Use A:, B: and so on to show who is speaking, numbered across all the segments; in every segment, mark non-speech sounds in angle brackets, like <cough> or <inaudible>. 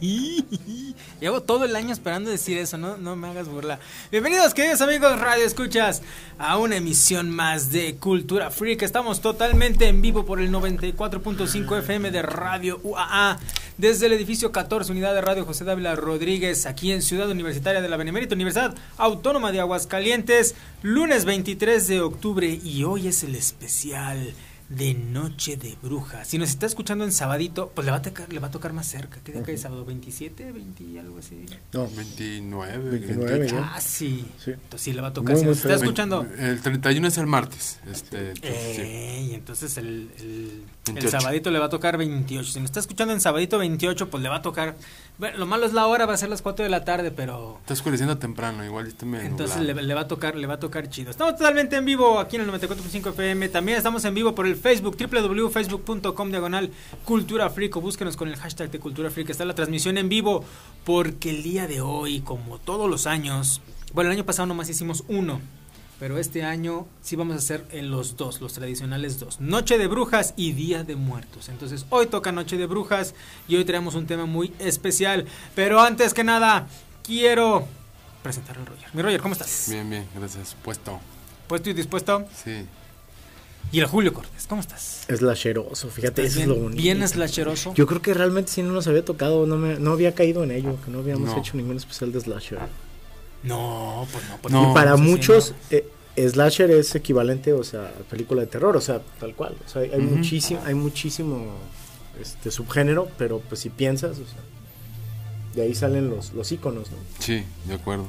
A: <laughs> Llevo todo el año esperando decir eso, no, no me hagas burla. Bienvenidos, queridos amigos Radio Escuchas, a una emisión más de Cultura Freak. Estamos totalmente en vivo por el 94.5 FM de Radio UAA, desde el edificio 14, unidad de Radio José Dávila Rodríguez, aquí en Ciudad Universitaria de la Benemérita Universidad Autónoma de Aguascalientes, lunes 23 de octubre, y hoy es el especial de Noche de Brujas. Si nos está escuchando en sabadito, pues le va a tocar, le va a tocar más cerca. ¿Qué día cae sábado? ¿27? ¿20 algo así?
B: No, 29,
A: 29
B: 28.
A: Ah, sí.
B: Sí.
A: Entonces sí le va a tocar.
B: Muy,
A: si nos está escuchando.
B: El 31 es el martes. Este, entonces, sí.
A: Eh, y entonces el, el, el
B: 28.
A: sabadito le va a tocar 28. Si nos está escuchando en sabadito 28, pues le va a tocar. Bueno, lo malo es la hora, va a ser las 4 de la tarde, pero
B: Está oscureciendo temprano, igual está medio
A: Entonces le va a tocar, le va a tocar chido. Estamos totalmente en vivo aquí en el 94.5 FM. También estamos en vivo por el Facebook, www.facebook.com diagonal Cultura Freak o búsquenos con el hashtag de Cultura Freak. Está la transmisión en vivo porque el día de hoy, como todos los años, bueno, el año pasado nomás hicimos uno. Pero este año sí vamos a hacer en los dos, los tradicionales dos. Noche de Brujas y Día de Muertos. Entonces hoy toca Noche de Brujas y hoy traemos un tema muy especial. Pero antes que nada, quiero presentar al Roger. Mi Roger, ¿cómo estás?
B: Bien, bien, gracias. Puesto.
A: ¿Puesto y dispuesto?
B: Sí.
A: Y el Julio Cortés, ¿cómo estás?
C: Slasheroso, fíjate, eso
A: bien,
C: es lo bonito.
A: bien slasheroso.
C: Yo creo que realmente si no nos había tocado, no, me, no había caído en ello, que no habíamos
B: No.
C: hecho ningún especial de slasher.
A: No, pues no. Pues
B: No,
C: y para
A: pues sí,
C: muchos,
A: no.
C: eh, slasher es equivalente, o sea, a película de terror, o sea, tal cual. O sea, hay, muchísimo, hay muchísimo este, subgénero, pero pues si piensas, o sea, de ahí salen los, los iconos, ¿no?
B: Sí, de acuerdo.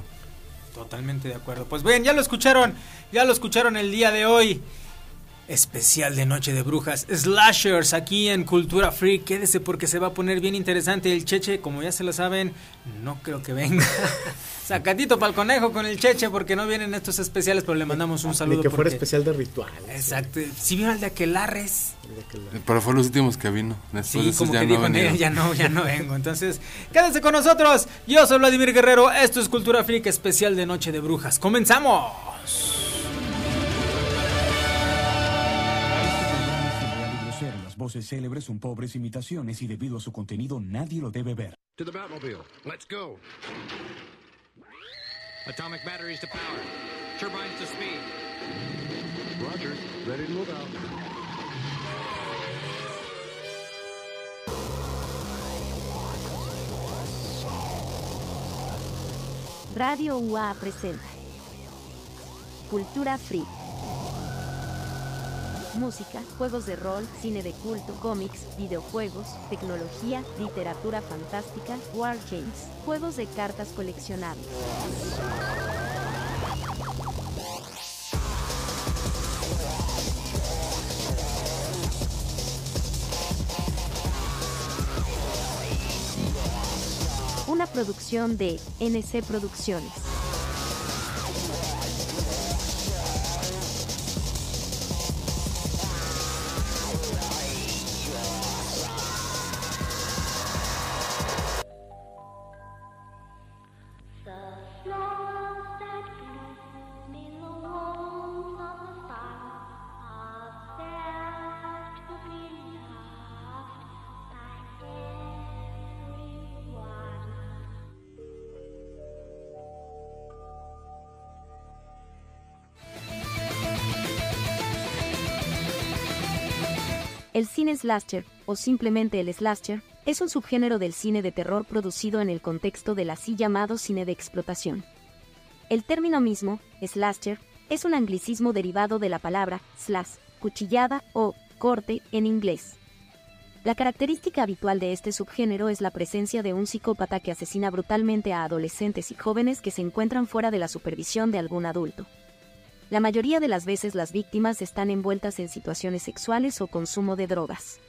A: Totalmente de acuerdo. Pues bien, ya lo escucharon, ya lo escucharon el día de hoy. Especial de Noche de Brujas, Slashers aquí en Cultura Freak. Quédese porque se va a poner bien interesante. El Cheche, como ya se lo saben, no creo que venga. <laughs> Sacatito para el conejo con el Cheche porque no vienen estos especiales, pero le mandamos un saludo.
C: Ni que fuera
A: porque-
C: especial de ritual.
A: Exacto. Si vieron el de Aquelarres,
B: Pero fue los últimos que vino. Después
A: Sí, como
B: ya
A: que
B: no
A: dijo. "Nee, ya no, ya no vengo. Entonces, quédense con nosotros. Yo soy Vladimir Guerrero. Esto es Cultura Freak especial de Noche de Brujas. ¡Comenzamos!
D: Voces célebres son pobres imitaciones y debido a su contenido nadie lo debe ver.
E: To the Batmobile. Let's go.
F: Atomic batteries to power. Turbines to speed.
E: Roger. Ready to move out.
G: Radio UA presenta Cultura Free. Música, juegos de rol, cine de culto, cómics, videojuegos, tecnología, literatura fantástica, wargames, juegos de cartas coleccionables. Una producción de NC Producciones. El cine slasher, o simplemente el slasher, es un subgénero del cine de terror producido en el contexto del así llamado cine de explotación. El término mismo, slasher, es un anglicismo derivado de la palabra slash, cuchillada o corte en inglés. La característica habitual de este subgénero es la presencia de un psicópata que asesina brutalmente a adolescentes y jóvenes que se encuentran fuera de la supervisión de algún adulto. La mayoría de las veces las víctimas están envueltas en situaciones sexuales o consumo de drogas.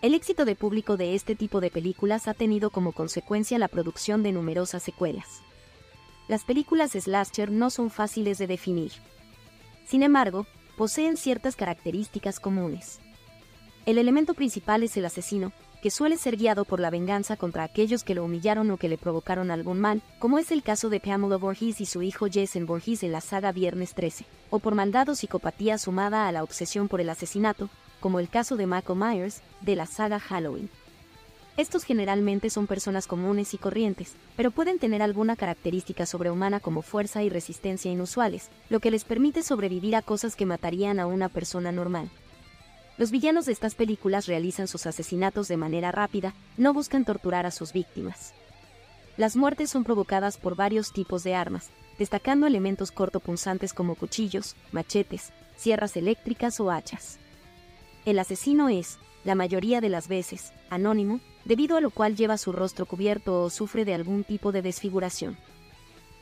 G: El éxito de público de este tipo de películas ha tenido como consecuencia la producción de numerosas secuelas. Las películas slasher no son fáciles de definir. Sin embargo, poseen ciertas características comunes. El elemento principal es el asesino, que suele ser guiado por la venganza contra aquellos que lo humillaron o que le provocaron algún mal, como es el caso de Pamela Voorhees y su hijo Jason Voorhees en la saga Viernes 13, o por maldad o psicopatía sumada a la obsesión por el asesinato, como el caso de Michael Myers, de la saga Halloween. Estos generalmente son personas comunes y corrientes, pero pueden tener alguna característica sobrehumana como fuerza y resistencia inusuales, lo que les permite sobrevivir a cosas que matarían a una persona normal. Los villanos de estas películas realizan sus asesinatos de manera rápida, no buscan torturar a sus víctimas. Las muertes son provocadas por varios tipos de armas, destacando elementos cortopunzantes como cuchillos, machetes, sierras eléctricas o hachas. El asesino es, la mayoría de las veces, anónimo, debido a lo cual lleva su rostro cubierto o sufre de algún tipo de desfiguración.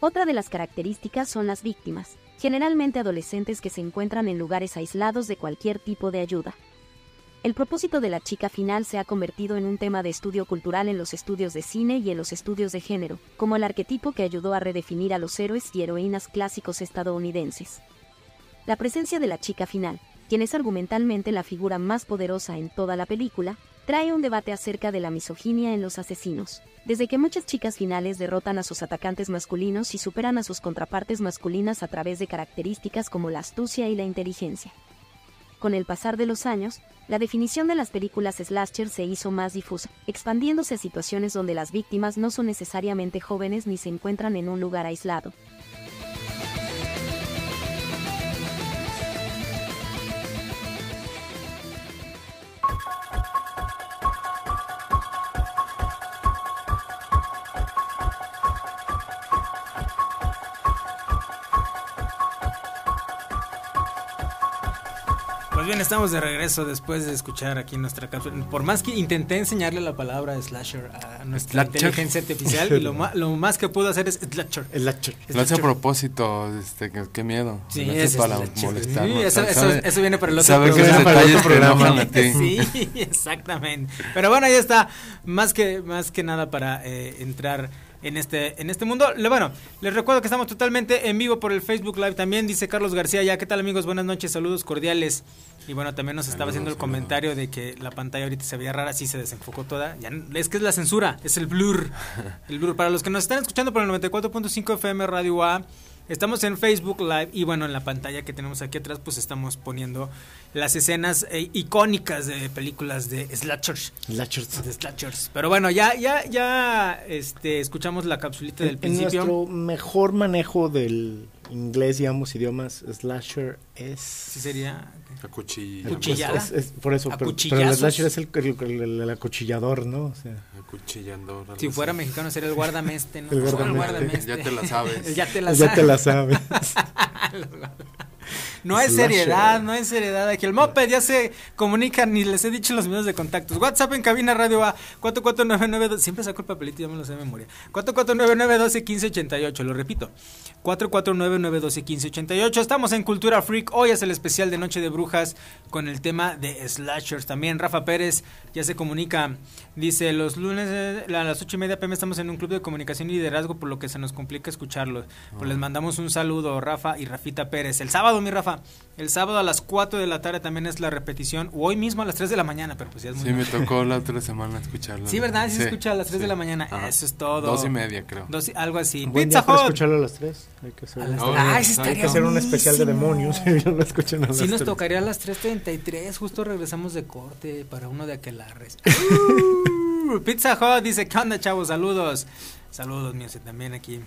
G: Otra de las características son las víctimas, generalmente adolescentes que se encuentran en lugares aislados de cualquier tipo de ayuda. El propósito de la chica final se ha convertido en un tema de estudio cultural en los estudios de cine y en los estudios de género, como el arquetipo que ayudó a redefinir a los héroes y heroínas clásicos estadounidenses. La presencia de la chica final, quien es argumentalmente la figura más poderosa en toda la película, trae un debate acerca de la misoginia en los asesinos. Desde que muchas chicas finales derrotan a sus atacantes masculinos y superan a sus contrapartes masculinas a través de características como la astucia y la inteligencia. Con el pasar de los años, la definición de las películas slasher se hizo más difusa, expandiéndose a situaciones donde las víctimas no son necesariamente jóvenes ni se encuentran en un lugar aislado.
A: Bien, estamos de regreso después de escuchar aquí nuestra cápsula. Por más que intenté enseñarle la palabra slasher a nuestra
B: Slasher.
A: inteligencia artificial, y lo, <laughs> lo más que pudo hacer es slasher.
C: El hacha.
B: Lo hace a propósito, este, que- qué miedo.
A: Sí, ese es
B: para
A: slasher.
B: molestar.
A: Sí,
B: ¿no?
A: eso, eso-
B: Sabe-
A: eso viene para el otro
B: sabe que
A: programa.
B: esos
C: Para el
B: detalles
C: otro
B: te
C: programa.
A: Sí, <laughs> exactamente. Pero bueno, ahí está. Más que, más que nada para eh, entrar en este, en este mundo. Le- Bueno, les recuerdo que estamos totalmente en vivo por el Facebook Live también. Dice Carlos García, ya, ¿qué tal amigos? Buenas noches, saludos cordiales. Y bueno, también nos estaba
B: Saludos,
A: haciendo el
B: saludos.
A: comentario de que la pantalla ahorita se veía rara, sí se desenfocó toda. Ya, es que es la censura, es el blur. <laughs> El blur. Para los que nos están escuchando por el 94.5 FM Radio A, estamos en Facebook Live y bueno, en la pantalla que tenemos aquí atrás, pues estamos poniendo las escenas eh, icónicas de películas de slashers.
C: El hachers.
A: De slashers. Pero bueno, ya, ya, ya este, escuchamos la capsulita del
C: En, en
A: principio.
C: nuestro mejor manejo del inglés y ambos idiomas, slasher es...
A: Sí sería.
B: Acuchilla-
A: Cuchillada.
C: Es- es- por eso, pero, pero el slasher es el, el- el- el acuchillador, ¿no? O sea,
B: Acuchillando. algo
A: Si
B: así.
A: fuera mexicano sería el guardameste, ¿no?
C: El guardameste.
A: guardameste.
B: Ya te la sabes. <laughs>
A: Ya te la
C: ya te
A: sabes.
C: la sabes. <laughs> <laughs>
A: No
C: Slasher.
A: seriedad, no es seriedad. Aquí el Moped ya se comunican ni les he dicho los medios de contactos. WhatsApp en cabina radio A 4499. Siempre saco el papelito, ya me lo sé de memoria. 4499-12-1588. Lo repito. 4499-12-1588. Estamos en Cultura Freak. Hoy es el especial de Noche de Brujas con el tema de slashers. También Rafa Pérez ya se comunica. Dice: Los lunes eh, a las 8 y media pm estamos en un club de comunicación y liderazgo, por lo que se nos complica escucharlo. Pues les mandamos un saludo, Rafa y Rafita Pérez. El sábado, mi Rafa. El sábado a las 4 de la tarde también es la repetición. O hoy mismo a las 3 de la mañana, pero pues ya es muy
B: Sí, me tocó la <laughs> otra semana escucharlo.
A: Sí, ¿verdad? Sí, se escucha a las 3 de
B: sí.
A: la mañana.
B: Ajá.
A: Eso es todo.
B: Dos y media, creo.
A: Dos y- algo así.
C: Un buen
A: Pizza
C: día para escucharlo a las 3. Hay que hacer,
B: Oh,
A: tres. Ay, sí
B: hay
C: que hacer un especial de demonios. <laughs> y no lo escuchan a las
A: Sí nos
C: 3.
A: tocaría a las 3.33, justo regresamos de corte para uno de aquelarres. <laughs> Uh, Pizza Hut dice, ¿qué onda chavos? Saludos. Saludos, míos, y también aquí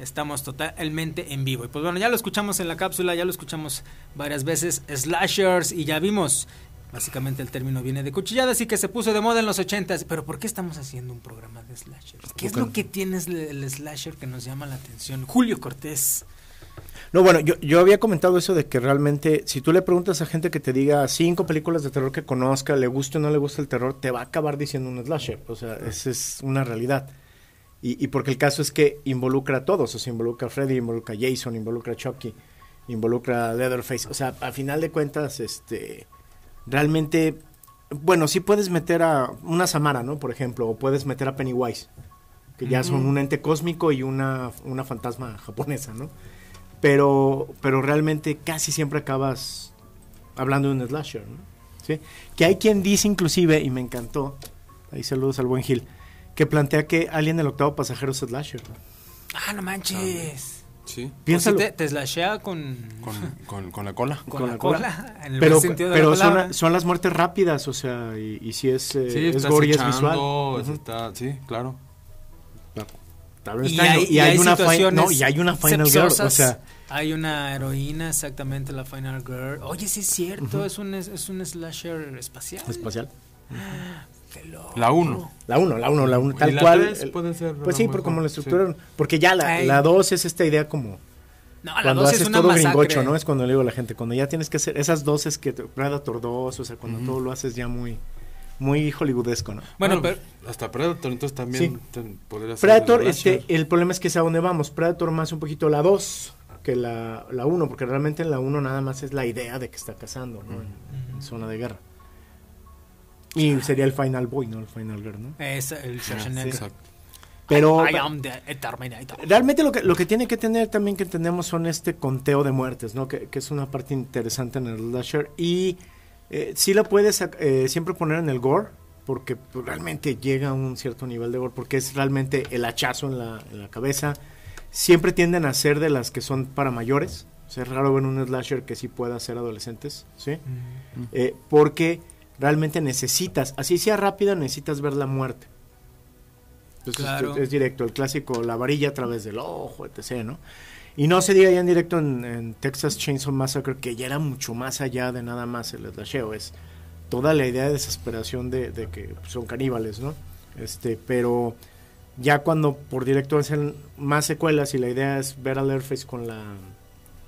A: estamos totalmente en vivo. Y pues bueno, ya lo escuchamos en la cápsula, ya lo escuchamos varias veces, slashers, y ya vimos, básicamente el término viene de cuchillada, así que se puso de moda en los 80s. Pero ¿por qué estamos haciendo un programa de slashers? ¿Qué es lo que tiene el el slasher que nos llama la atención? Julio Cortés.
C: No, bueno, yo, yo había comentado eso de que realmente, si tú le preguntas a gente que te diga cinco películas de terror que conozca, le guste o no le gusta el terror, te va a acabar diciendo un slasher. O sea, esa es una realidad. Y, y porque el caso es que involucra a todos. O sea, involucra a Freddy, involucra a Jason, involucra a Chucky, involucra a Leatherface. O sea, a final de cuentas, este, realmente, bueno, sí puedes meter a una Samara, ¿no? Por ejemplo, o puedes meter a Pennywise, que ya son un ente cósmico y una, una fantasma japonesa, ¿no? pero pero realmente casi siempre acabas hablando de un slasher, ¿no? ¿Sí? Que hay quien dice inclusive, y me encantó, ahí saludos al buen Gil, que plantea que Alien el octavo pasajero es slasher.
A: Ah, no manches.
B: Sí,
A: Pues
C: Piénsalo.
A: te, te slashea con,
B: con, con, con la cola.
A: con,
C: con
A: la
C: la
A: cola. En el
C: pero
A: buen sentido de
C: pero
A: la
C: son,
A: palabra.
C: son las muertes rápidas, o sea, y, y si es, eh,
B: Sí,
C: es gore y es visual.
B: está, sí, claro.
A: Y hay,
C: y hay una no, y hay una final girl, o sea,
A: hay una heroína, exactamente, la Final Girl. Oye, sí es cierto, es, un, es, es un slasher espacial.
C: espacial.
B: La 1.
C: La 1, la 1, la 1, tal
B: ¿Y la
C: cual.
B: tres
C: el-
B: puede ser
C: pues
B: a
C: sí, por como la
B: sí.
C: estructura. Porque ya la
A: Ay.
C: la 2 es esta idea como
A: No, la
C: cuando
A: 2
C: haces
A: es una
C: todo
A: masacre.
C: gringocho, ¿no? Es cuando le digo a la gente, cuando ya tienes que hacer esas dos es que Predator 2, o sea, cuando todo lo haces ya muy muy hollywoodesco, ¿no?
A: Bueno, pero
B: Hasta Predator, entonces también
C: Sí.
B: podría ser
C: Predator,
B: el
C: este, el problema es que es a dónde vamos. Predator más un poquito la 2 que la, la 1, porque realmente en la 1 nada más es la idea de que está cazando, ¿no? En, en zona de guerra. Y sería el Final Boy, ¿no? El Final Girl, ¿no?
A: es el Schwarzenegger.
B: Exacto.
C: Pero
A: I am the Terminator.
C: realmente lo que, lo que tiene que tener también que entendemos son este conteo de muertes, ¿no? Que, que es una parte interesante en el slasher. Y eh, sí la puedes eh, siempre poner en el gore, porque realmente llega a un cierto nivel de gore, porque es realmente el hachazo en la, en la cabeza. Siempre tienden a ser de las que son para mayores. O sea, es raro ver un slasher que sí pueda ser adolescentes, ¿sí? Eh, porque realmente necesitas, así sea rápida, necesitas ver la muerte. Entonces
A: Claro.
C: es, es directo, el clásico, la varilla a través del ojo, etc., ¿no? Y no se diga ya en directo en, en Texas Chainsaw Massacre, que ya era mucho más allá de nada más el slasheo, es toda la idea de desesperación de, de que son caníbales, ¿no? Este, pero ya cuando por directo hacen más secuelas y la idea es ver a Leatherface con la,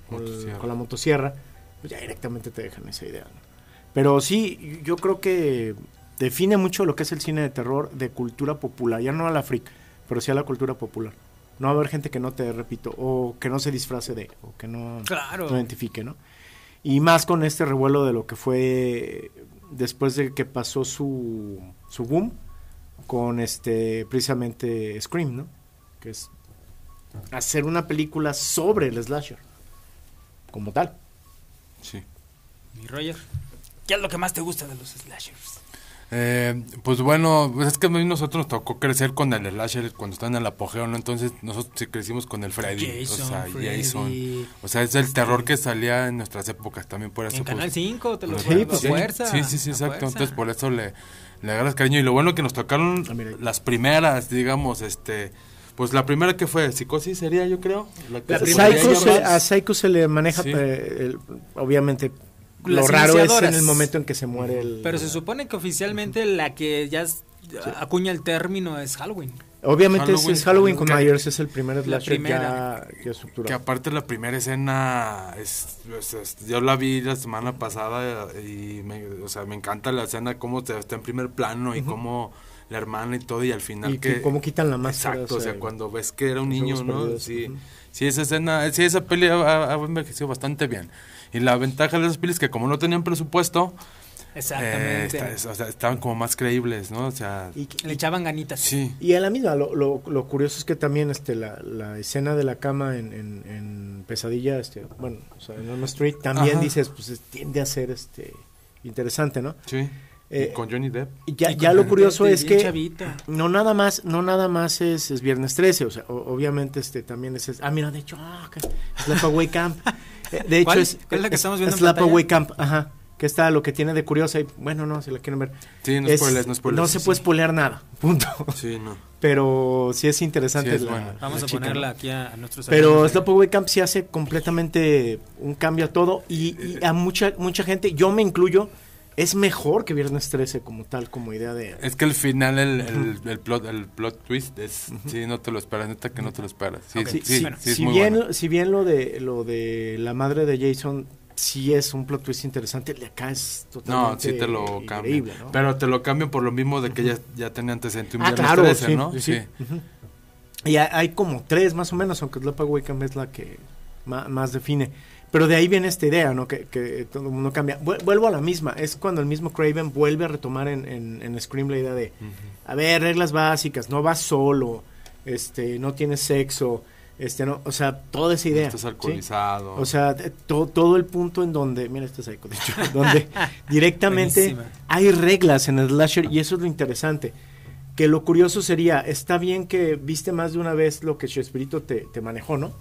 C: con,
B: Motosierra.
C: con la motosierra, pues ya directamente te dejan esa idea, ¿no? Pero sí, yo creo que define mucho lo que es el cine de terror de cultura popular, ya no a la freak, pero sí a la cultura popular. No va a haber gente que no te, repito, o que no se disfrace de, o que no,
A: Claro.
C: identifique, ¿no? Y más con este revuelo de lo que fue después de que pasó su, su boom con este precisamente Scream, ¿no? Que es hacer una película sobre el slasher como tal.
B: Sí.
A: Mi Roger, ¿qué es lo que más te gusta de los slashers?
B: Eh, pues bueno, pues es que a mí nosotros nos tocó crecer con el slasher cuando está en el apogeo, ¿no? Entonces nosotros sí crecimos con el Freddy,
A: Jason,
B: o sea,
A: Freddy.
B: Jason. O sea, es el terror que salía en nuestras épocas también por eso.
A: En
B: pues,
A: Canal 5 te lo
C: Sí,
A: recuerdo,
C: pues sí.
A: fuerza.
B: Sí, sí, sí, exacto.
A: fuerza.
B: Entonces por eso le, le agarras cariño. Y lo bueno que nos tocaron
C: Ah,
B: las primeras, digamos, este... Pues la primera que fue, psicosis sería, yo creo. La, que
A: La
B: se
A: primera
B: podría
C: Psycho se-
B: llamar.
C: a Psycho se le maneja,
B: Sí.
C: eh, el- obviamente, lo raro es en el momento en que se muere el...
A: Pero se supone que oficialmente la que ya es- acuña el término es Halloween.
C: Obviamente es-
B: Halloween,
C: es Halloween con. Myers, es el primer slasher
A: primera.
C: ya, ya estructurado.
B: Que aparte la primera escena, es, es- es- yo la vi la semana pasada y me, o sea, me encanta la escena, cómo está en primer plano y cómo la hermana y todo y al final
C: y que,
B: que...
C: cómo quitan la máscara.
B: Exacto, o sea, cuando ves que era un niño, ¿no?
C: perdidos,
B: Sí, sí, esa escena, sí, esa peli ha, ha envejecido bastante bien. Y la ventaja de esas pelis que como no tenían presupuesto, eh,
A: Exactamente.
B: está- es- o sea, estaban como más creíbles, ¿no? O sea,
C: Y,
A: Le echaban ganitas.
B: sí.
C: y a la misma, lo, lo, lo curioso es que también este, la, la escena de la cama en, en, en Pesadilla, este, bueno, o sea, en Elm Street, también
B: Ajá.
C: dices, pues es- tiende a ser este interesante, ¿no?
B: Sí.
C: Eh,
B: con Johnny Depp.
C: Y ya,
A: Y
C: ya lo
A: la
C: curioso es que
A: chavita.
C: no nada más, no nada más es, es viernes 13, o sea, o- obviamente este también es, es- ah mira, de hecho, ah, que- Sleepaway Camp. <laughs> De hecho
A: ¿Cuál?
C: es,
A: ¿Cuál es la que
C: es-
A: estamos viendo
C: es
A: en pantalla?
C: Camp, ajá, que está lo que tiene de curiosa y bueno, no, si la quieren ver.
B: Sí, no
C: es-
B: spoilers, no spoilers.
C: no se
B: sí.
C: puede spoilear nada, punto.
B: Sí, no.
C: Pero sí es interesante
B: Sí es
C: la-
B: buena.
A: Vamos
C: la
A: a
C: chica,
A: ponerla
C: ¿no?
A: aquí a, a nuestros
C: Pero Sleepaway Camp sí hace completamente un cambio a todo y, y a mucha mucha gente, yo me incluyo, es mejor que Viernes 13 como tal, como idea de...
B: Es que al final el, el, el plot el plot twist es sí no te lo esperas, neta que no te lo esperas. Sí, sí,
C: Sí,
B: sí,
A: bueno.
B: sí es
C: si
B: muy
C: bien
B: buena.
C: si bien lo de lo de la madre de Jason sí es un plot twist interesante, el de acá es totalmente
B: No, sí te lo cambian.
C: ¿no?
B: Pero te lo cambian por lo mismo de que ya, ya tenía antecedente un
C: ah,
B: viernes
C: claro,
B: 13,
C: sí,
B: ¿no?
C: sí. Y hay, hay como tres más o menos, aunque Sleepaway Camp es la que más, define. Pero de ahí viene esta idea, ¿no? Que, que todo el mundo cambia. Vuel- Vuelvo a la misma. Es cuando el mismo Craven vuelve a retomar en, en, en Scream la idea de, a ver, reglas básicas, no vas solo, este, no tienes sexo, este, no, o sea, toda esa
B: No
C: idea.
B: estás
C: ¿sí?
B: alcoholizado.
C: O sea, de- to- todo el punto en donde, mira este psycho, de hecho, <laughs> donde directamente
A: Buenísima.
C: hay reglas en el slasher y eso es lo interesante. Que lo curioso sería, está bien que viste más de una vez lo que Chespirito te, te manejó, ¿no?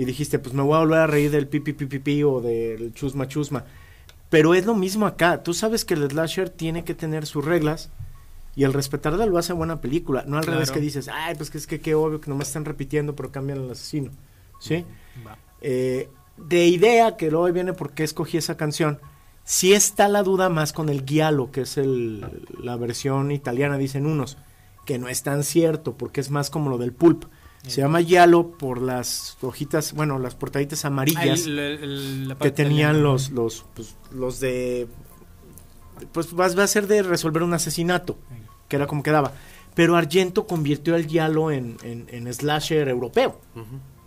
C: Y dijiste, pues me voy a volver a reír del pipi pipi pi o del chusma chusma. Pero es lo mismo acá. Tú sabes que el slasher tiene que tener sus reglas y el respetarla lo hace buena película. No al
A: Claro.
C: revés que dices, ay, pues que es que qué obvio que nomás están repitiendo pero cambian al asesino. ¿Sí?
A: Va.
C: Eh, de idea, que luego viene por qué escogí esa canción, sí está la duda más con el Giallo, que es el, la versión italiana, dicen unos, que no es tan cierto, porque es más como lo del pulp. Se llama Giallo por las hojitas, bueno, las portaditas amarillas
A: Ahí, la
C: que tenían los, los, pues, los de, pues vas, va a ser de resolver un asesinato, que era como quedaba. Pero Argento convirtió el Giallo en, en, en slasher europeo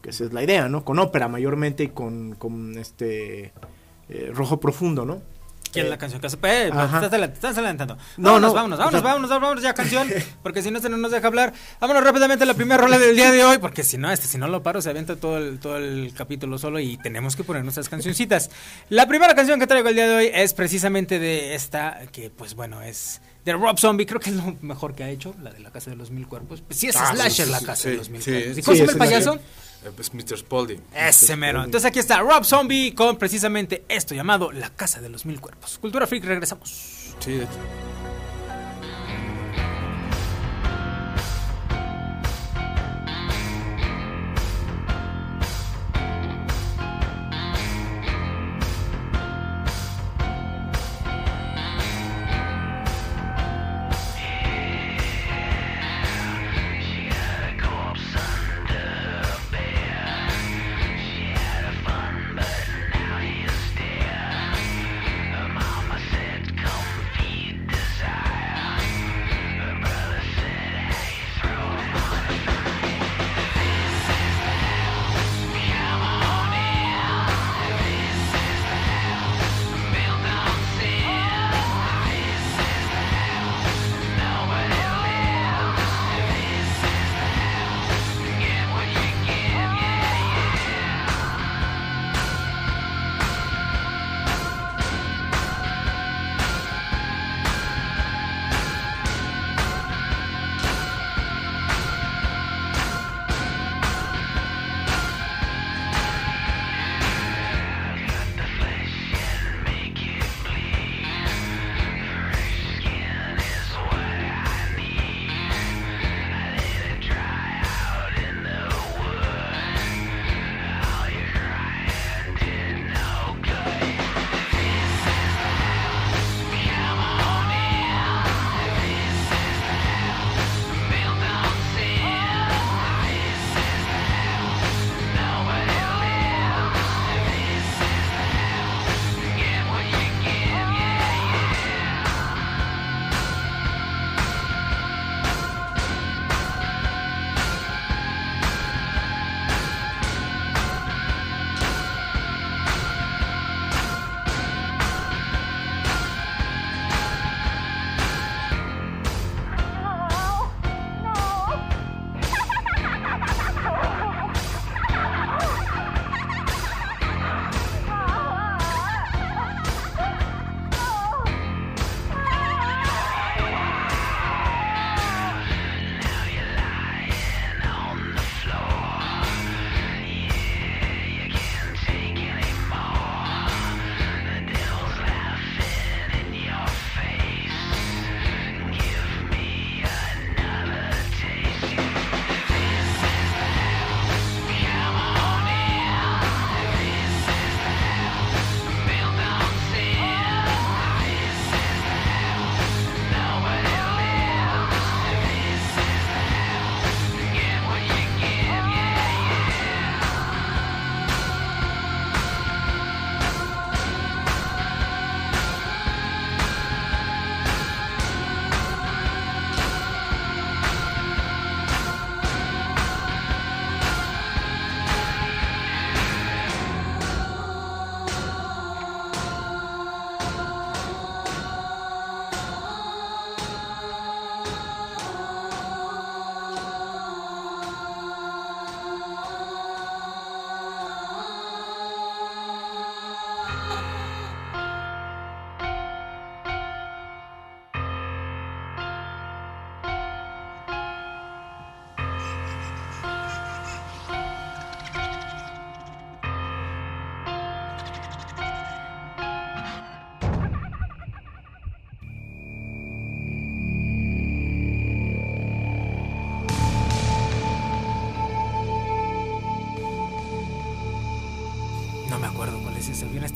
C: que esa es la idea, ¿no? Con ópera mayormente y con, con este eh, rojo profundo, ¿no?
A: ¿Quién es la canción que hace? Eh, estás, estás adelantando.
C: No,
A: vámonos,
C: no,
A: vámonos,
C: o
A: vámonos,
C: sea-
A: vámonos, vámonos ya canción, <laughs> porque si no se no nos deja hablar. Vámonos rápidamente a la primera rola del día de hoy, porque si no, este, si no lo paro, se avienta todo el, todo el capítulo solo y tenemos que poner nuestras cancioncitas. La primera canción que traigo el día de hoy es precisamente de esta, que pues bueno, es de Rob Zombie, creo que es lo mejor que ha hecho, la de la Casa de los Mil Cuerpos. Pues sí, es
B: Ah,
A: Slasher,
B: sí,
A: la Casa
B: sí,
A: de los Mil
B: sí,
A: Cuerpos. ¿Y
B: sí,
A: cómo se llama el payaso?
B: Eh, pues Mr. Spaulding.
A: Ese mero. Entonces aquí está Rob Zombie con precisamente esto llamado La Casa de los Mil Cuerpos. Cultura Freak, regresamos.
B: Sí,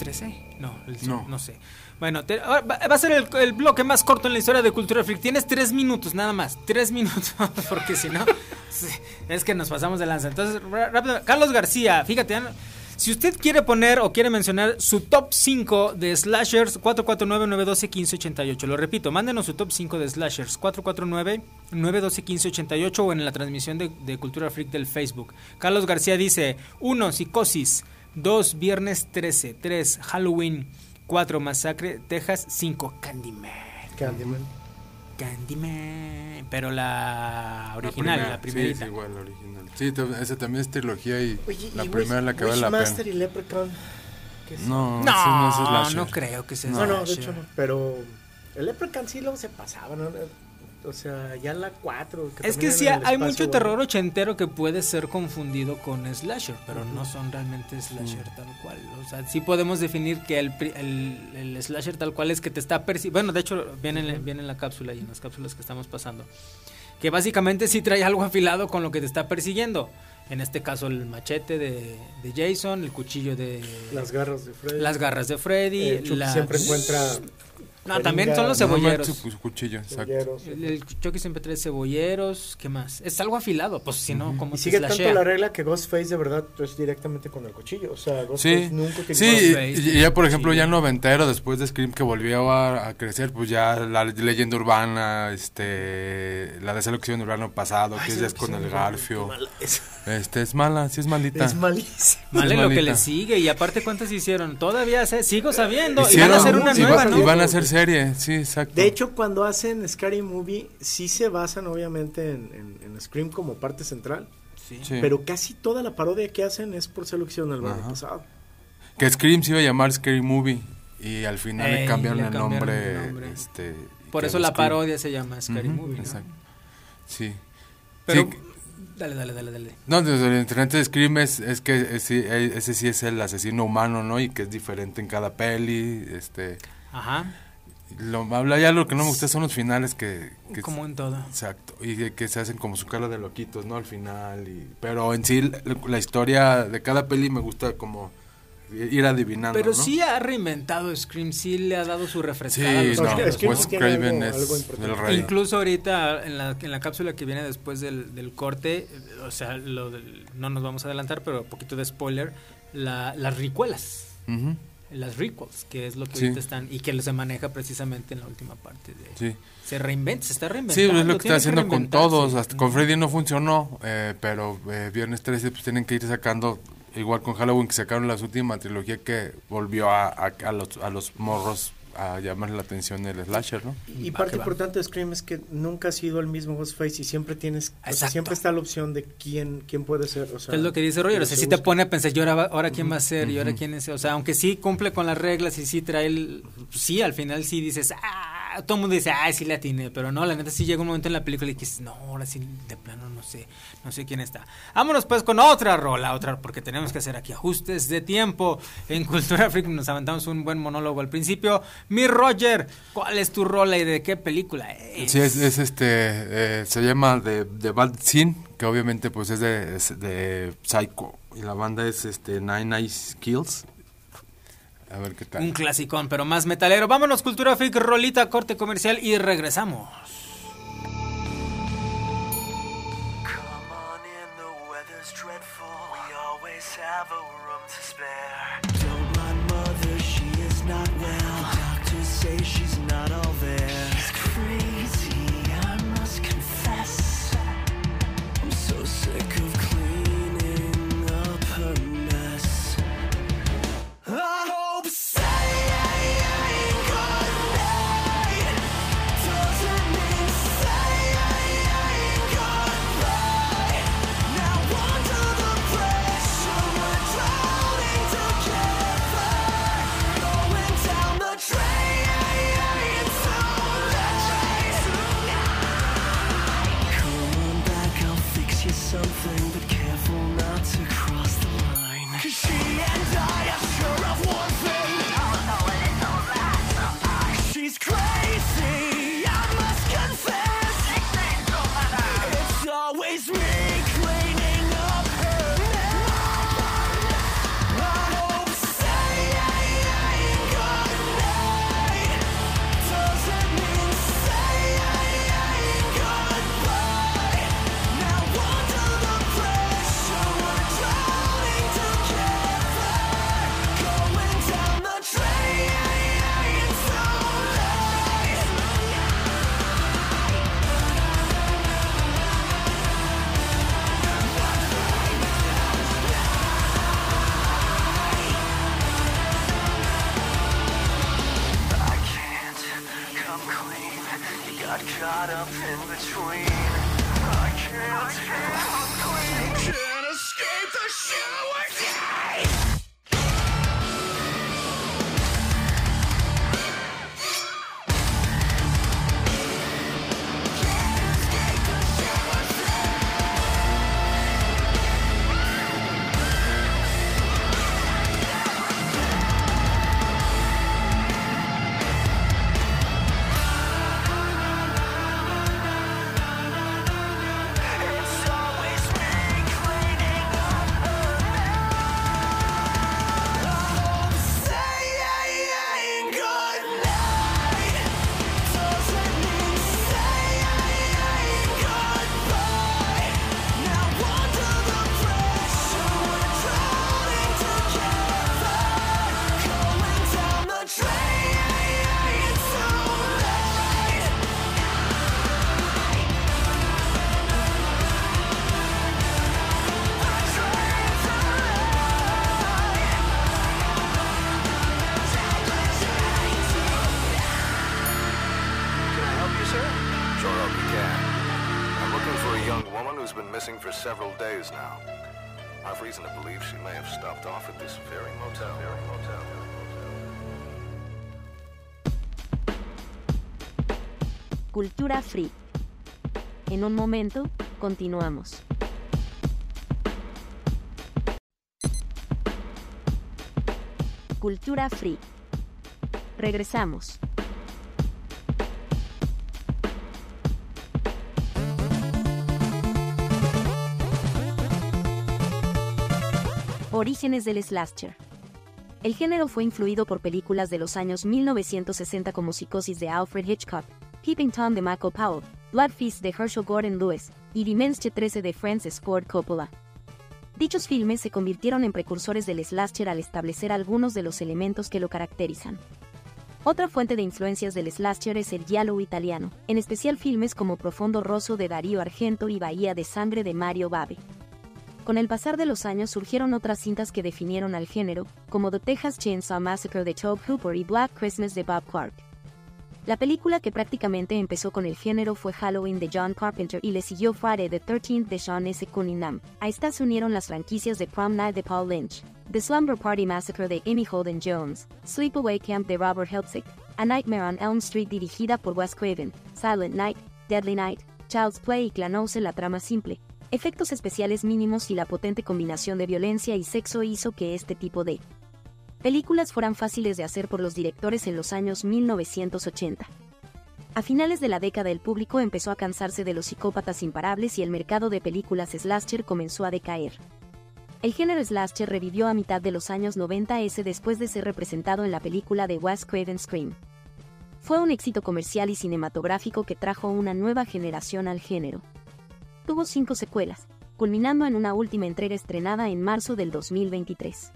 A: es ese. ¿Viernes 13? No, el-
B: No.
A: no sé. Bueno, te- ahora va, va a ser el, el bloque más corto en la historia de Cultura Freak. Tienes tres minutos, nada más. Tres <laughs> minutos, porque si no, es que nos pasamos de lanza. Entonces, rápido. Carlos García, fíjate, si usted quiere poner o quiere mencionar su top 5 de slashers, 449-912-1588. Lo repito, mándenos su top 5 de slashers, 449-912-1588 o en la transmisión de, de Cultura Freak del Facebook. Carlos García dice, 1. Psicosis, 2. Viernes 13, 3. Halloween, 4. Masacre, Texas, 5. Candyman.
C: Candyman.
A: Candyman. Pero la original,
B: primera,
A: la, primerita.
B: Sí, es igual, la original. Sí, esa también es trilogía y
C: Oye,
B: la
C: y
B: primera
C: Wish-
B: la que vale la pena.
C: Wishmaster y Leprechaun.
B: No,
A: No,
B: ese no es
A: no, creo que sea
C: No, no, de hecho no. Pero el Leprechaun sí luego se pasaba, ¿no? O sea, ya la 4.
A: Es que sí, hay mucho terror ochentero que puede ser confundido con slasher, pero no son realmente slasher tal cual. O sea, sí podemos definir que el, el, el slasher tal cual es que te está persiguiendo. Bueno, de hecho, viene, en la- viene en la cápsula y en las cápsulas que estamos pasando. Que básicamente sí trae algo afilado con lo que te está persiguiendo. En este caso, el machete de, de Jason, el cuchillo de.
C: Las garras de Freddy.
A: las garras de Freddy.
C: Eh,
A: la-
C: siempre encuentra.
A: No, también son los
B: Normalmente
A: cebolleros.
B: su, su cuchillo, exacto.
C: cebolleros.
A: El, el Chucky siempre trae cebolleros. ¿Qué más? Es algo afilado, pues si no, como
C: Y sigue tanto la regla que Ghostface de verdad es directamente con el cuchillo. O sea,
B: Sí,
C: Ghostface nunca utilizó.
B: sí, y,
A: Ghostface,
B: y ya por ejemplo
A: cuchillo.
B: ya noventero después de Scream que volvió a, a crecer, pues ya la leyenda urbana, este, la deselección urbana pasado,
C: Ay,
B: que es ya con el garfio.
C: Es,
B: este, es mala, sí es malita.
C: es malísimo.
A: Vale
B: Es
A: lo que le sigue y aparte cuántas hicieron. Todavía se- sigo sabiendo y van a hacer una
B: y
A: nueva,
B: va-
A: ¿no?
B: Y van a hacer serie, sí, exacto.
C: De hecho, cuando hacen Scary Movie, sí se basan obviamente en, en- en Scream como parte central.
A: Sí.
B: Sí.
C: Pero casi toda la parodia que hacen es por selección del año pasado.
B: que Scream se iba a llamar Scary Movie y al final
A: Ey,
B: le cambiaron,
A: le
B: el,
A: cambiaron
B: nombre,
A: el nombre.
B: este,
A: Por eso la
B: Scream.
A: parodia se llama Scary Movie. ¿no?
B: exacto. Sí.
A: Pero
B: Sí,
A: dale, dale, dale, dale.
B: No, desde el interesante de Scream es, es que es- sí, eh, ese sí es el asesino humano, ¿no? Y que es diferente en cada peli, este...
A: Ajá.
B: Lo, habla ya lo que no me gusta son los finales que... que
A: Como en todo.
B: Exacto, y que, que se hacen como su cara de loquitos, ¿no? Al final, y, pero en sí la, la historia de cada peli me gusta como ir adivinando,
A: Pero
B: ¿no?
A: sí ha reinventado Scream, sí le ha dado su
B: Sí,
A: refrescada los
B: no, Wes Craven
C: algo-
B: es
C: algo
B: el rey.
A: Incluso ahorita en la, en la cápsula que viene después del, del corte, eh, o sea, lo del- no nos vamos a adelantar, pero un poquito de spoiler, la- las ricuelas,
B: Ujú,
A: las requels, que es lo que
B: Sí.
A: ahorita están y que se maneja precisamente en la última parte de...
B: sí.
A: Se reinventa, se está
B: Sí,
A: reinventando.
B: es lo que está haciendo con todos. Hasta con Freddy no funcionó, eh, pero eh, Viernes 13 pues tienen que ir sacando, igual con Halloween que sacaron la última trilogía que volvió a, a, a los, a los morros a llamar la atención el slasher, ¿no?
C: Y parte importante de Scream es que nunca ha sido el mismo Ghostface y siempre tienes, o sea,
A: Exacto.
C: siempre está la opción de quién, quién puede ser. O sea,
A: es lo que dice Roger, o sea,
C: se
A: si te pone a pensar, ¿y ahora, ahora quién va a ser? ¿Y ahora quién es? O sea, aunque sí cumple con las reglas y sí trae el... Sí, al final sí dices, ah, todo el mundo dice, ah, sí la tiene, pero no, la neta sí llega un momento en la película y dices, no, ahora sí, de plano no sé, no sé quién está. Vámonos pues con otra rola, otra, porque tenemos que hacer aquí ajustes de tiempo. En Cultura Freak nos aventamos un buen monólogo al principio. Mi Roger, ¿cuál es tu rola y de qué película es?
B: Sí, es, es este, eh, se llama The, The Bad Scene, que obviamente pues es de, Psycho. Y la banda es este Nine Eyes Kills. A ver qué tal.
A: Un clasicón, pero más metalero. Vámonos, Cultura Freak, rolita, corte comercial y regresamos.
E: Several days now. I've reason to believe she may have stopped off at this very motel. Very motel.
G: Cultura Free. En un momento, continuamos. Cultura Free. Regresamos. Orígenes del slasher. El género fue influido por películas de los años 1960 como Psicosis de Alfred Hitchcock, Peeping Tom de Michael Powell, Blood Feast de Herschel Gordon Lewis y Dimension 13 de Francis Ford Coppola. Dichos filmes se convirtieron en precursores del slasher al establecer algunos de los elementos que lo caracterizan. Otra fuente de influencias del slasher es el giallo italiano, en especial filmes como Profondo Rosso de Darío Argento y Bahía de Sangre de Mario Bave. Con el pasar de los años surgieron otras cintas que definieron al género, como The Texas Chainsaw Massacre de Tobe Hooper y Black Christmas de Bob Clark. La película que prácticamente empezó con el género fue Halloween de John Carpenter y le siguió Friday the 13th de Sean S. Cunningham. A estas se unieron las franquicias de Prom Night de Paul Lynch, The Slumber Party Massacre de Amy Holden Jones, Sleepaway Camp de Robert Heltzig, A Nightmare on Elm Street dirigida por Wes Craven, Silent Night, Deadly Night, Child's Play y Clanose la trama simple. Efectos especiales mínimos y la potente combinación de violencia y sexo hizo que este tipo de películas fueran fáciles de hacer por los directores en los años 1980. A finales de la década el público empezó a cansarse de los psicópatas imparables y el mercado de películas slasher comenzó a decaer. El género slasher revivió a mitad de los años 90 ese después de ser representado en la película de Wes Craven Scream. Fue un éxito comercial y cinematográfico que trajo una nueva generación al género. Tuvo cinco secuelas, culminando en una última entrega estrenada en marzo del 2023.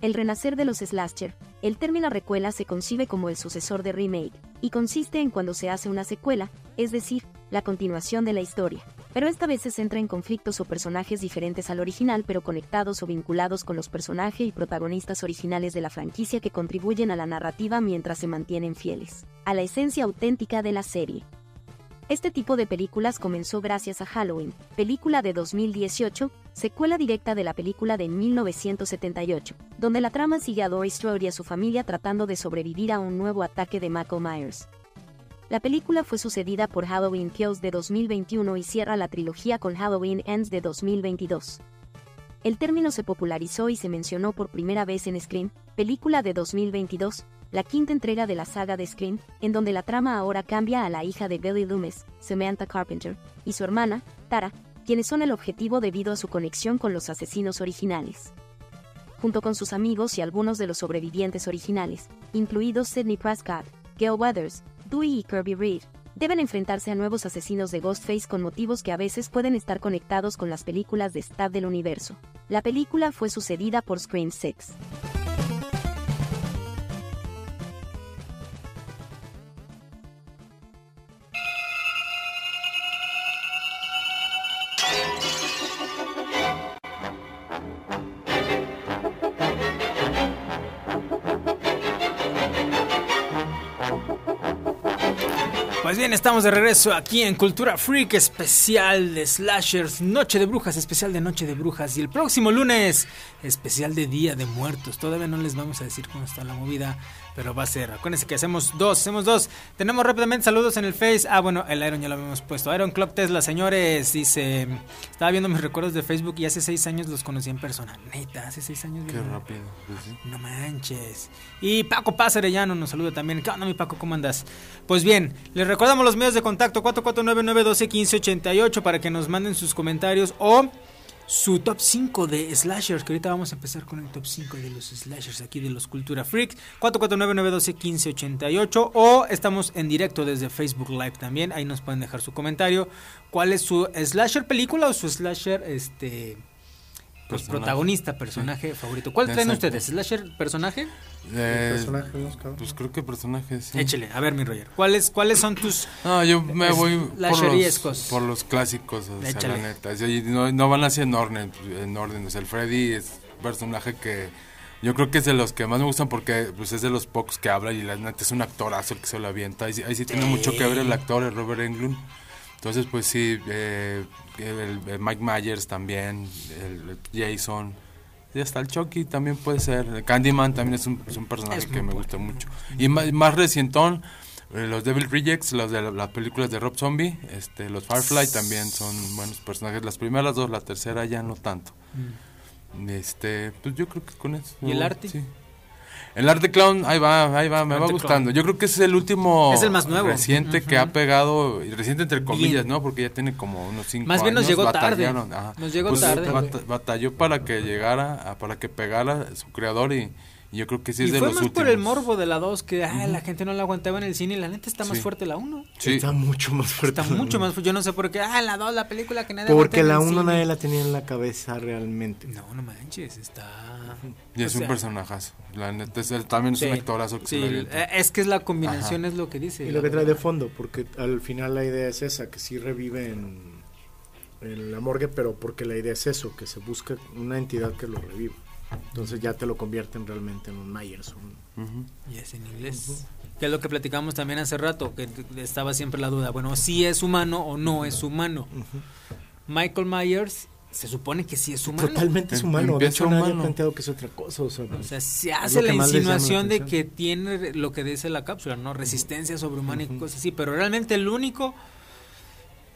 G: El renacer de los slasher, el término recuela se concibe como el sucesor de remake, y consiste en cuando se hace una secuela, es decir, la continuación de la historia. Pero esta vez se centra en conflictos o personajes diferentes al original pero conectados o vinculados con los personajes y protagonistas originales de la franquicia que contribuyen a la narrativa mientras se mantienen fieles a la esencia auténtica de la serie. Este tipo de películas comenzó gracias a Halloween, película de 2018, secuela directa de la película de 1978, donde la trama sigue a Laurie Strode y a su familia tratando de sobrevivir a un nuevo ataque de Michael Myers. La película fue sucedida por Halloween Kills de 2021 y cierra la trilogía con Halloween Ends de 2022. El término se popularizó y se mencionó por primera vez en Scream, película de 2022, la quinta entrega de la saga de Scream, en donde la trama ahora cambia a la hija de Billy Loomis, Samantha Carpenter, y su hermana, Tara, quienes son el objetivo debido a su conexión con los asesinos originales. Junto con sus amigos y algunos de los sobrevivientes originales, incluidos Sidney Prescott, Gail Weathers, Dewey y Kirby Reed, deben enfrentarse a nuevos asesinos de Ghostface con motivos que a veces pueden estar conectados con las películas de Stab del universo. La película fue sucedida por Scream 6.
A: Estamos de regreso aquí en Cultura Freak, especial de Slashers, Noche de Brujas, especial de Noche de Brujas. Y el próximo lunes, especial de Día de Muertos. Todavía no les vamos a decir cómo está la movida, pero va a ser. Acuérdense que hacemos dos, hacemos dos. Tenemos rápidamente saludos en el Face. Ah, bueno, el Iron ya lo habíamos puesto. Iron Club Tesla, señores, dice: Estaba viendo mis recuerdos de Facebook y hace seis años los conocí en persona. Neta, hace seis años.
B: Qué rápido. sí.
A: No manches. Y Paco Paz Arellano nos saluda también. ¿Qué onda, mi Paco? ¿Cómo andas? Pues bien, les recordamos los medios de contacto 449-912-1588 para que nos manden sus comentarios o su top 5 de slashers, que ahorita vamos a empezar con el top 5 de los slashers aquí de los Cultura Freaks. 449-912-1588 o estamos en directo desde Facebook Live también. Ahí nos pueden dejar su comentario. ¿Cuál es su slasher película o su slasher este pues,
B: Personaje.
A: protagonista, personaje favorito? ¿Cuál traen
B: Exacto.
A: ustedes? ¿Slasher personaje?
B: Eh,
C: personaje, ¿no, cabrón?
B: pues creo que personajes. sí.
A: Échele, a ver mi Roger. ¿Cuáles, ¿Cuáles son tus
B: No, yo me voy por los, por los clásicos, o sea, la neta. O sea, y no, no van así en orden, en orden. O sea, el Freddy es un personaje que yo creo que es de los que más me gustan porque pues, es de los pocos que habla y la neta es un actorazo el que se lo avienta. Ahí, sí- ahí sí tiene mucho que ver el actor, el Robert Englund. Entonces, pues sí, eh, el, el Mike Myers también, el, Jason. Y hasta el Chucky también puede ser. El Candyman también es un, es un personaje
A: Es
B: que me gusta mucho. Y más, más recientón, eh, los Devil Rejects, los de la- las películas de Rob Zombie, este, los Firefly también son buenos personajes. Las primeras dos, la tercera ya no tanto. Este, pues yo creo que con eso.
A: ¿Y el arte?
B: Sí. El arte clown, ahí va, ahí va, me va gustando.
A: clown.
B: Yo creo que ese es el último
A: Es el más nuevo.
B: reciente que ha pegado, reciente entre comillas,
A: Bien.
B: ¿no? Porque ya tiene como unos cinco
A: Más bien nos
B: años,
A: llegó tarde.
B: batallaron, ajá.
A: Nos llegó
B: Pues,
A: tarde.
B: bata- batalló para que llegara, para que pegara su creador y yo creo que sí
A: y
B: es de
A: fue
B: los
A: más
B: últimos.
A: por el morbo de la 2 que ah, la gente no la aguantaba en el cine y la neta está más
B: Sí.
A: fuerte la 1.
B: Sí.
C: Está mucho más fuerte.
A: Está mucho más fuerte. Yo no sé por qué. Ah, la 2, la película que nadie
C: Porque la
A: en el
C: 1
A: cine.
C: nadie la tenía en la cabeza realmente.
A: No, no manches, está...
B: Y es
A: o
B: un personajazo. La neta, es, el- también es
A: sí,
B: un actorazo que
A: sí,
B: se
A: eh, es que es la combinación, es lo que dice.
C: Y lo que trae de fondo, porque al final la idea es esa, que sí revive en, en la morgue, pero porque la idea es eso, que se busca una entidad que lo reviva. Entonces ya te lo convierten realmente en un Myers. un-.
A: Y es en inglés. Que es lo que platicamos también hace rato, que estaba siempre la duda, bueno, si es humano o no es humano. Michael Myers se supone que sí es humano.
C: Totalmente es
B: Em-
C: humano. De hecho, nadie ha planteado que es otra cosa. O sea,
A: O sea, se
C: Es
A: hace la insinuación de que tiene lo que dice la cápsula, ¿no? Resistencia sobrehumana y cosas así, pero realmente el único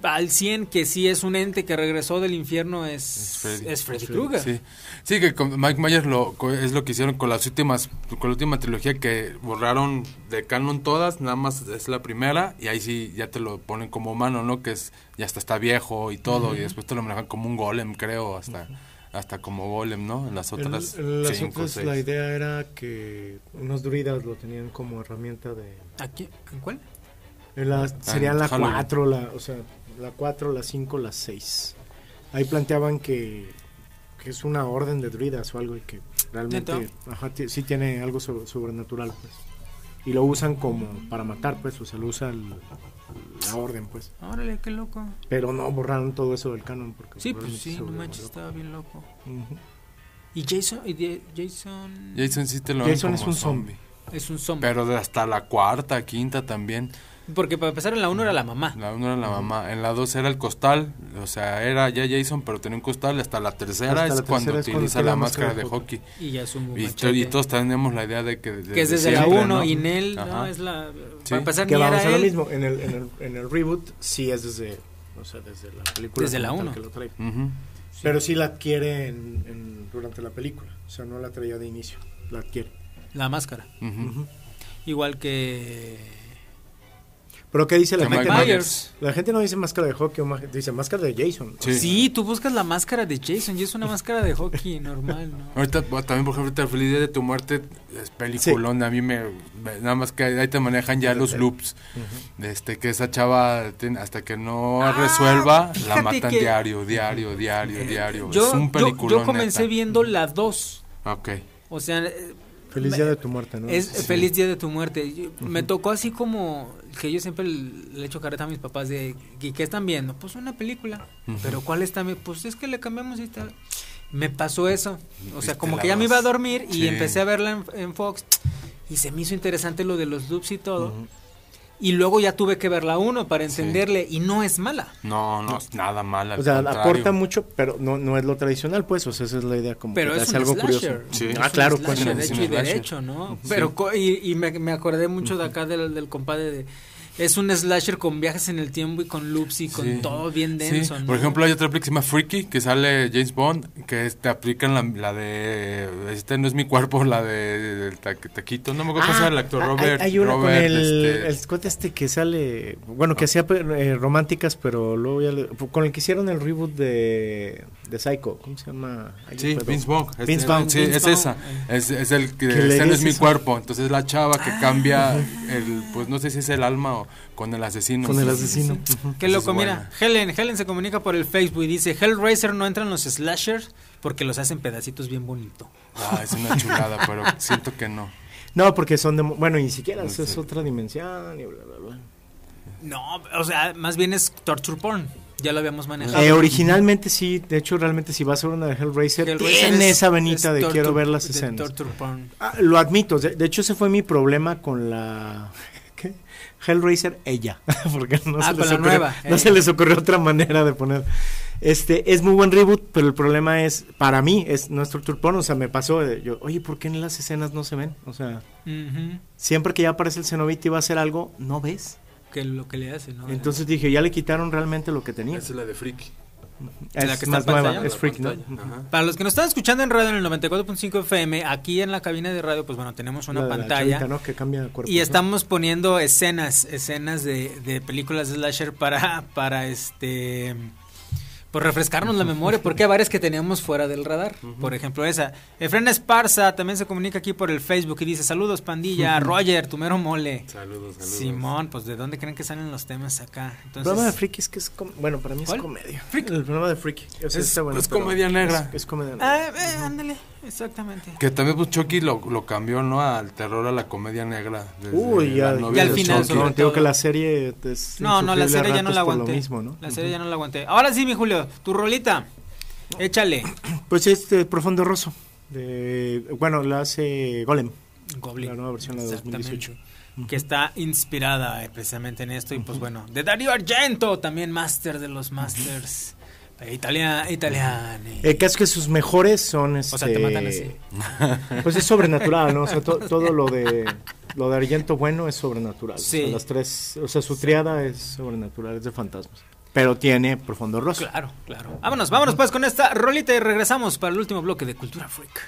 A: al 100 que sí es un ente que regresó del infierno es, es Freddy, Krueger.
B: Sí. sí, que con Mike Myers lo, co- es lo que hicieron con las últimas, con la última trilogía que borraron de canon todas, nada más es la primera y ahí sí ya te lo ponen como humano, ¿no? Que es ya hasta está viejo y todo y después te lo manejan como un golem, creo, hasta hasta como golem, ¿no? En las otras
C: en las
B: cinco,
C: otras
B: seis.
C: la idea era que unos druidas lo tenían como herramienta de...
A: ¿Aquí? ¿En cuál?
C: en la- serían la
B: Halloween.
C: 4, la, o sea, la 4, la 5, la 6. Ahí planteaban que, que es una orden de druidas o algo y que realmente sí tiene algo so- sobrenatural, pues. Y lo usan como para matar, pues, o sea, lo usa el- la orden, pues.
A: Órale, qué loco.
C: Pero no borraron todo eso del canon. Porque
A: Sí, pues sí, no manches,
C: loco.
A: estaba bien loco. Y Jason, y de- Jason,
B: Jason sí te lo
C: Jason es un zombie.
A: es un zombie.
B: Pero de hasta la cuarta, quinta también.
A: Porque para empezar en la 1 era la mamá.
B: La uno era la mamá, en la dos era el costal, o sea, era ya Jason, pero tenía un costal, hasta la tercera
C: Hasta
B: es
C: la
B: cuando
C: tercera es cuando
B: utiliza la
C: la
B: máscara de
C: de
B: hockey.
A: Y ya es un
B: Y,
A: machete.
B: y todos tenemos la idea de que...
A: que es desde la
B: siempre,
A: 1
B: ¿no?
A: y Nell, no,
B: Ajá.
A: es la...
B: Sí.
A: Para empezar
C: Que
A: ni
C: vamos
A: era
C: a lo
A: él.
C: mismo. En el, en, el, en el reboot sí es desde, o sea, desde la película.
A: Desde la
C: como tal
A: uno.
C: que lo trae.
B: Ujú.
C: Pero sí la adquiere en, en- durante la película. O sea, no la traía de inicio. La adquiere.
A: La máscara.
B: Ujú.
A: Igual que...
C: Pero ¿qué dice la gente?
A: Myers.
C: La gente no dice máscara de hockey, dice máscara de Jason.
B: Sí.
A: Sí. tú buscas la máscara de Jason y es una máscara de hockey <laughs> normal, ¿no?
B: Ahorita también, por ejemplo, ahorita Feliz Día de tu Muerte es peliculón, a mí me... me- Nada más que ahí te manejan ya los loops. este Que esa chava, hasta que no
A: Ah,
B: resuelva, la matan
A: que-
B: diario, diario, diario, diario.
A: Yo,
B: es un
A: yo,
B: peliculón,
A: yo comencé
B: neta.
A: viendo la 2.
B: Ok.
A: O sea, eh,
C: Feliz día de tu muerte, ¿no?
A: Es
C: Sí.
A: feliz día de tu muerte. Yo- Me tocó así como que yo siempre le echo careta a mis papás de ¿y ¿qué están viendo? Pues una película. Pero ¿cuál está? Pues es que le cambiamos y tal. Me pasó eso. O sea, como que ya me iba a dormir y
B: Sí.
A: empecé a verla en, en Fox y se me hizo interesante lo de los loops y todo. Y luego ya tuve que ver la 1 para entenderle y no es mala.
B: No, no es nada mal. al
C: O sea,
B: contrario.
C: aporta mucho, pero no, no es lo tradicional, pues, o sea, esa es la idea como
A: Pero
C: que
A: es un
C: algo
A: slasher.
C: curioso.
B: Sí.
C: Ah,
A: Es
C: claro, pues.
A: de hecho y derecho, ¿no? Pero co- y, y me, me acordé mucho de acá del, del compadre de es un slasher con viajes en el tiempo y con loops y con
B: Sí.
A: todo bien
B: Sí,
A: denso, ¿no?
B: Por ejemplo, hay otra película que se llama Freaky, que sale James Bond, que es- te aplican la, la de... Este no es mi cuerpo, la de ta- taquito. No me acuerdo llama el actor,
C: Ah,
B: Robert.
C: Hay, hay una con
B: Robert,
C: el,
B: este,
C: el cuate este que sale, bueno, que hacía eh, románticas, pero luego ya le- con el que hicieron el reboot de, de Psycho, ¿cómo se llama? Ay,
B: Sí. Vince Vaughn. Este,
C: Vince Vaughn.
B: Sí,
A: Vince
B: es
A: Vaughn.
B: esa. Es, es el que, este no es mi
C: eso.
B: cuerpo. Entonces la chava que cambia <laughs> el, pues no sé si es el alma o con el asesino.
C: Con el asesino.
B: sí, sí.
C: Ujú.
A: Qué loco, mira. Helen, Helen se comunica por el Facebook y dice, Hellraiser no entra en los slashers porque los hacen pedacitos bien bonito.
B: Ah, es una chulada, pero <laughs> siento que no.
C: No, porque son de, bueno, ni siquiera
B: No
C: es,
B: sé.
C: es otra dimensión y bla, bla, bla.
A: No, o sea, más bien es torture porn. Ya lo habíamos manejado.
C: Eh, originalmente sí, de hecho realmente si vas a ver una de Hellraiser,
A: Hellraiser
C: tiene
A: es-
C: esa venita
A: es
C: de
A: torture-
C: quiero ver las escenas.
A: torture porn.
C: Ah, lo admito, de, de hecho ese fue mi problema con la. Hellraiser ella, <laughs> porque no,
A: Ah,
C: se,
A: con
C: les
A: la
C: ocurrió,
A: nueva,
C: no
A: eh.
C: se les ocurrió otra manera de poner. Este es muy buen reboot, pero el problema es para mí es nuestro turpón, o sea, me pasó de, yo, oye, ¿por qué en las escenas no se ven? O sea, siempre que ya aparece el Cenobite y va a hacer algo, no ves.
A: Que lo que le hace, ¿no?
C: Entonces dije, ya le quitaron realmente lo que tenía.
B: Esa es la de Freaky.
A: La
C: Es
A: que está en
C: más nueva, es freak, ¿no?
A: Para los que nos están escuchando en radio en el 94.5 FM, aquí en la cabina de radio, pues bueno, tenemos una
C: La la
A: pantalla.
C: chavita, ¿no? Que cambia.
A: Y estamos poniendo escenas, escenas de, de películas de slasher para, para este, pues refrescarnos la memoria, porque hay varias que teníamos fuera del radar. Por ejemplo, esa. Efren Esparza también se comunica aquí por el Facebook y dice, saludos pandilla, Roger, tu mero mole.
B: Saludos, saludos.
A: Simón, pues de dónde creen que salen los temas acá.
C: El
A: Entonces,
C: programa de Freaky es que es com- bueno, para mí es
A: ¿Cuál?
C: comedia. El programa de Freaky. O sea,
B: Es-
C: está bueno,
B: es comedia negra.
C: Es, es comedia negra.
A: Ah, eh, ándale, exactamente.
B: Que también pues Chucky lo, lo cambió, ¿no? Al terror, a la comedia negra. desde
C: Uy, ya,
B: la novia
A: Y al final,
B: Chucky.
A: sobre todo.
C: que la serie es
A: No, no, la serie ya no la aguanté.
C: mismo, ¿no?
A: La serie ya no la aguanté. Ahora sí, mi Julio, tu rolita. Échale.
C: Pues este Profundo Rosso. De, bueno, la hace Golem.
A: Goblin.
C: La nueva versión, de
A: Exactamente.
C: 2018.
A: Que está inspirada eh, precisamente en esto. Y pues bueno, de Dario Argento, también máster de los masters. Italiano. Italiani.
C: El caso es que sus mejores son este,
A: O sea, te matan así. <laughs>
C: Pues es sobrenatural, ¿no? O sea, to- todo lo de lo de Argento bueno es sobrenatural. O sea,
A: Sí.
C: las tres, o sea, su triada es sobrenatural, es de fantasmas. Pero tiene Profundo Rosso.
A: Claro, claro. Vámonos, vámonos pues con esta rolita y regresamos para el último bloque de Cultura Freak.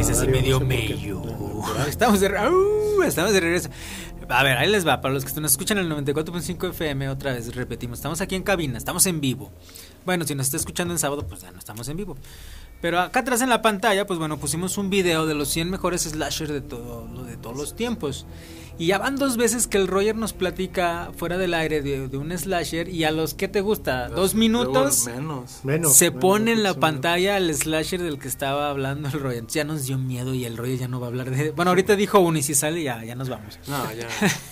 A: Ese sí
C: horario,
A: me dio
C: no sé por qué.
A: mello.
C: Horario. <laughs>
A: Estamos de, ¡Au! estamos de regreso. A ver, ahí les va. Para los que nos escuchan en el 94.5 FM, otra vez repetimos. Estamos aquí en cabina, estamos en vivo. Bueno, si nos está escuchando en sábado, pues ya no estamos en vivo. Pero acá atrás en la pantalla, pues bueno, pusimos un video de los 100 mejores slashers de, todo, de todos los tiempos. Y ya van dos veces que el Roger nos platica fuera del aire de, de un slasher. Y a los que te gusta, dos minutos,
B: menos.
C: Menos,
A: se
C: menos,
A: pone en la pantalla el slasher del que estaba hablando el Roger. Entonces ya nos dio miedo y el Roger ya no va a hablar de... Bueno, ahorita dijo uno y si sale ya, ya nos vamos.
B: No, ya,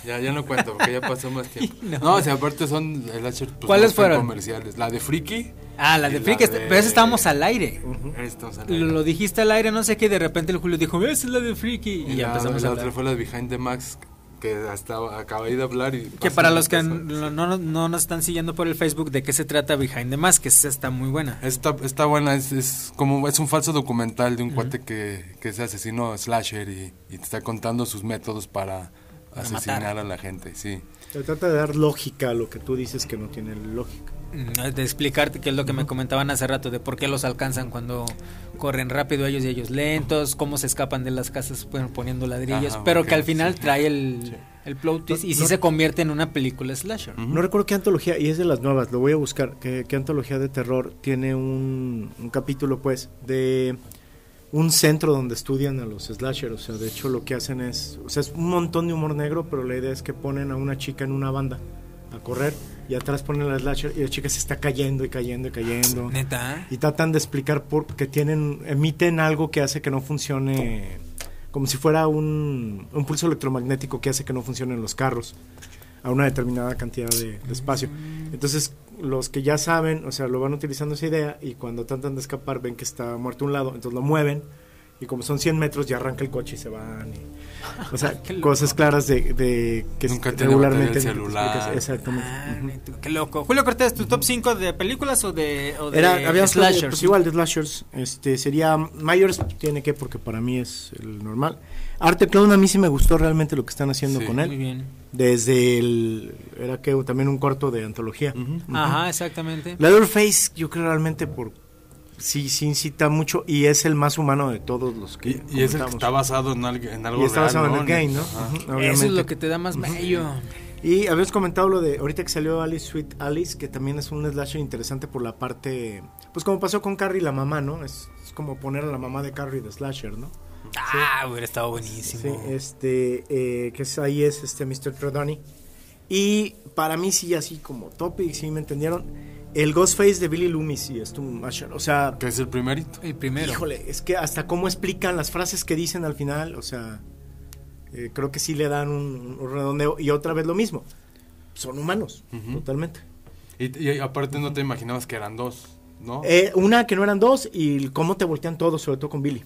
B: ya, ya no cuento porque ya pasó más tiempo. <laughs>
A: No.
B: No, o sea, aparte son el Asher, pues,
A: ¿Cuáles fueron?
B: comerciales. La de Freaky.
A: Ah, la de Freak, este- pero esa estábamos al aire.
B: Estamos al
A: Lo,
B: aire.
A: lo dijiste al aire, no sé qué, y de repente el Julio dijo, esa es la de Freaky. Y,
B: Y
A: ya
B: la,
A: empezamos
B: la
A: a
B: otra fue la de Behind the Max que hasta acabé de hablar y
A: Que para
B: lo
A: los que no, no, no nos están siguiendo por el Facebook, ¿de qué se trata Behind the Mask? Que esa está muy buena.
B: Está, está buena, es, es como es un falso documental de un cuate que, que es asesino slasher y, y te está contando sus métodos para, asesinar
A: matar.
B: a la gente, sí.
C: Se trata de dar lógica a lo que tú dices que no tiene lógica.
A: Mm, De explicarte qué es lo que me comentaban hace rato, de por qué los alcanzan cuando corren rápido ellos y ellos lentos, cómo se escapan de las casas bueno, poniendo ladrillos,
B: Ajá,
A: pero que al final
B: sí.
A: trae el, el plot twist y sí
C: No-
A: se convierte en una película slasher.
C: No recuerdo qué antología, y es de las nuevas, lo voy a buscar, qué, qué antología de terror tiene un, un capítulo, pues, de un centro donde estudian a los slashers. O sea, de hecho lo que hacen es, o sea, es un montón de humor negro, pero la idea es que ponen a una chica en una banda a correr y atrás ponen la slasher y la chica se está cayendo y cayendo y cayendo.
A: Neta.
C: Y tratan de explicar por qué tienen, emiten algo que hace que no funcione, como si fuera un, un pulso electromagnético que hace que no funcionen los carros a una determinada cantidad de, de espacio. Entonces, los que ya saben, o sea, lo van utilizando esa idea y cuando tratan de escapar ven que está muerto un lado, entonces lo mueven y como son 100 metros ya arranca el coche y se van. y- o sea, <laughs> cosas claras de, de que
B: Nunca
C: regularmente...
B: el celular.
C: Exactamente.
A: Ah, qué loco. Julio Cortés, ¿tu top 5 de películas o de, o de
C: Era, de-
A: slashers?
C: pues igual de slashers, este sería Myers tiene que porque para mí es el normal. Arte Clown a mí sí me gustó realmente lo que están haciendo
B: Sí.
C: con
A: Muy
C: él.
A: bien.
C: Desde el era que también un corto de antología.
A: Ajá, exactamente.
C: Leatherface yo creo realmente por sí sí incita mucho y es el más humano de todos los que
B: Y, y es el que está basado en, algo- en algo
C: y está
B: real,
C: basado en
B: ¿no?
C: el game, ¿no?
B: Ajá.
C: Ujú,
A: Eso es lo que te da más bello.
C: Y habíamos comentado lo de ahorita que salió Alice Sweet Alice, que también es un slasher interesante por la parte, pues como pasó con Carrie la mamá, ¿no? Es, es como poner a la mamá de Carrie de slasher, ¿no?
A: Ah, hubiera estado buenísimo.
C: Sí, este, eh, que es, ahí es este Mr. Trelawney. Y para mí sí, así como topic, sí me entendieron, el Ghostface de Billy Loomis y esto, o sea,
B: Que es el primerito.
A: El primero.
C: híjole, es que hasta cómo explican las frases que dicen al final, o sea, eh, creo que sí le dan un, un redondeo y otra vez lo mismo, son humanos, totalmente.
B: Y, y aparte no te imaginabas que eran dos, ¿no?
C: Eh, una que no eran dos y cómo te voltean todos, sobre todo con Billy.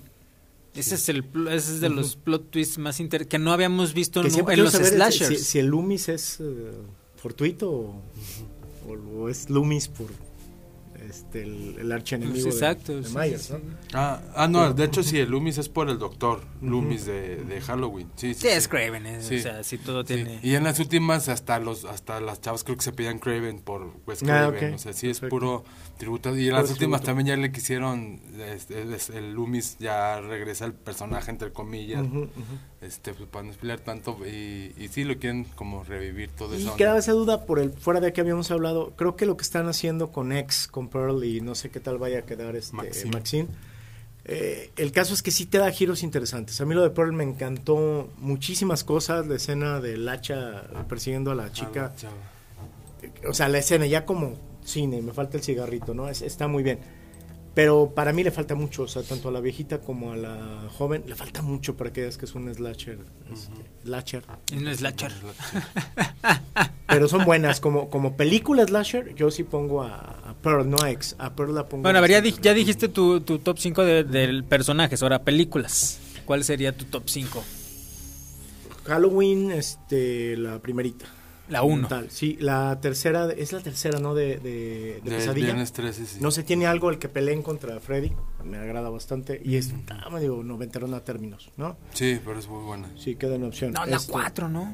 A: Ese es el pl- ese es de los plot twists más inter que no habíamos visto
C: Que
A: en, los slashers.
C: Si, si el Loomis es eh, fortuito o, o- es Loomis este, el, el archienemigo
A: Pues
C: de-
A: exacto,
C: de,
A: sí,
C: Myers,
A: sí,
C: ¿no?
A: sí.
B: Ah, ah, no, de hecho sí, el Loomis es por el doctor Loomis de, de Halloween. Sí, sí,
A: Sí, es. Craven, eh,
B: Sí.
A: o sea, sí todo
B: Sí,
A: tiene.
B: Y en las últimas hasta los hasta las chavas creo que se pedían Craven por Wes
C: Ah,
B: Craven, o sea, sí es
C: Perfecto.
B: puro tributo y en
C: Puro
B: las últimas
C: tributo.
B: también ya le quisieron es- el Loomis ya regresa el personaje entre comillas, este pues, para no spoiler tanto y, y sí lo quieren como revivir todo
C: Y
B: eso.
C: quedaba esa duda por el fuera de que habíamos hablado. Creo que lo que están haciendo con X, con Pearl y no sé qué tal vaya a quedar este
B: Maxine.
C: Maxine. eh, el caso es que sí te da giros interesantes. A mí lo de Pearl me encantó muchísimas cosas. La escena del hacha persiguiendo a la chica. o sea, la escena ya como cine, me falta el cigarrito, ¿no? Es- está muy bien. Pero para mí le falta mucho, o sea, tanto a la viejita como a la joven, le falta mucho para que veas que es un slasher. este, slasher.
A: Un slasher.
C: Pero son buenas, como, como película slasher, yo sí pongo a, a Pearl, no a X, a Pearl la pongo.
A: Bueno, a ver, ya, di- ya dijiste tu, tu top 5 de, del personajes, ahora películas. ¿Cuál sería tu top 5?
C: Halloween, este, la primerita.
A: La 1.
C: Tal, Sí, la tercera, es la tercera, ¿no? De, de, de
B: De
C: pesadilla.
B: Viernes 13, sí.
C: No se tiene algo el que peleen contra Freddy. Me agrada bastante y es está medio noventerona a términos, ¿no?
B: Sí, pero es muy buena.
C: Sí, queda en opción.
A: No, la
C: Este,
A: 4, ¿no?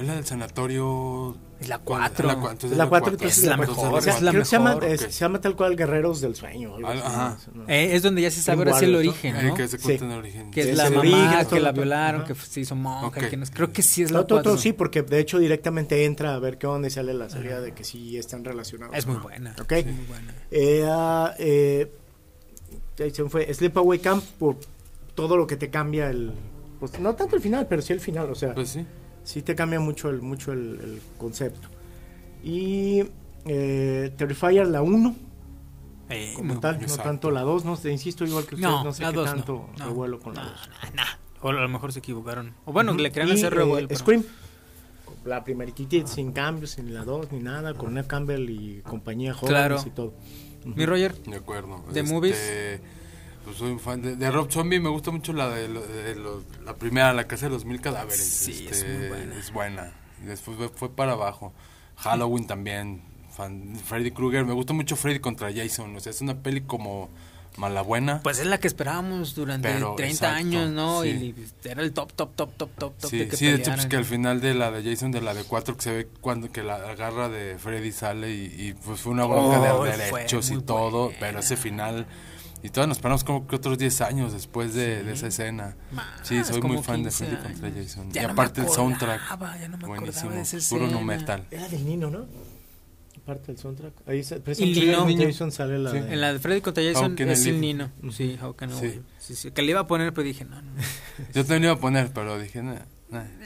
B: Es la del sanatorio.
A: Es la
B: ¿cuál?
A: 4.
B: La, cua- entonces
C: La 4
B: cuatro.
C: entonces
A: Es la mejor,
C: O sea,
A: es la
C: creo que se llama,
A: mejor,
C: es- se llama tal cual Guerreros del Sueño. algo
B: Al-
C: así,
B: ajá.
C: ¿no?
A: Eh, es donde ya se sabe ahora sí el
C: Warriors, ¿no?
A: origen,
B: Eh,
A: ¿no?
B: que se
C: Sí.
B: cuenta el origen.
A: Que es
C: Es
A: la mamá
C: origen,
A: que la violaron, que se hizo monja. Que no- creo que sí es la
C: No, todo, todo
A: 4.
C: sí, porque de hecho directamente entra a ver qué onda y sale la salida de que sí están relacionados.
A: Es muy
C: ¿no?
A: buena.
C: Ok.
A: es muy buena.
C: Eh, ah, eh, se me fue Sleepaway Camp por todo lo que te cambia el. Pues no tanto el final, pero sí el final. O sea,
B: Pues sí.
C: sí te cambia mucho el, mucho el, el concepto. Y eh, Terrifier, la 1,
A: Eh,
C: como
A: muy
C: tal, no tanto la 2, no sé, insisto, igual que ustedes,
A: No,
C: no, sé
A: la
C: qué
A: 2
C: tanto
A: no.
C: revuelo con la
A: no,
C: 2.
A: no, no. O a lo mejor se equivocaron. O bueno, le querían hacer
C: eh,
A: revuelo. pero-
C: Scream, la primeritita, sin cambios, sin la 2, ni nada, con Neve Campbell y compañía jóvenes
A: Claro.
C: y todo.
A: Mi Roger,
B: De acuerdo.
A: ¿De
B: Este,
A: movies?
B: Pues soy un fan de, de Rob Zombie. Me gusta mucho la de, de lo- la primera, la casa de los mil cadáveres.
A: Sí, es
B: Este,
A: muy buena.
B: Es buena. Después fue, fue para abajo. Halloween también. Fan, Freddy Krueger. Me gusta mucho Freddy contra Jason. O sea, es una peli como mala buena.
A: pues es la que esperábamos durante
B: Pero,
A: 30
B: exacto,
A: años, ¿no?
B: sí.
A: Y era el top, top, top, top, top, top
B: Sí,
A: de que
B: sí, de hecho, pues que al final de la de Jason, de la de 4, que se ve cuando que la garra de Freddy sale y, y, pues fue una bronca
A: Oh,
B: de derechos y todo,
A: buena.
B: pero ese final, y todos nos esperamos como que otros 10 años después de, de esa escena.
A: Más,
B: sí, soy muy fan de
A: 15
B: Freddy contra. Jason.
A: Ya
B: y
A: no me
B: aparte el soundtrack,
A: acordaba, ya no me acordaba
B: buenísimo,
A: de esa
B: puro nu
A: escena.
B: metal.
C: Era del Nino, ¿no? Aparte del soundtrack. Ahí se, Jason sale la
B: Sí.
C: de-
A: En la de Freddy contra Jason es el? Nino. Sí, I
B: Sí.
A: Sí, sí, Que le iba a poner, pero dije, no, no. <laughs>
B: Yo también iba a poner, pero dije,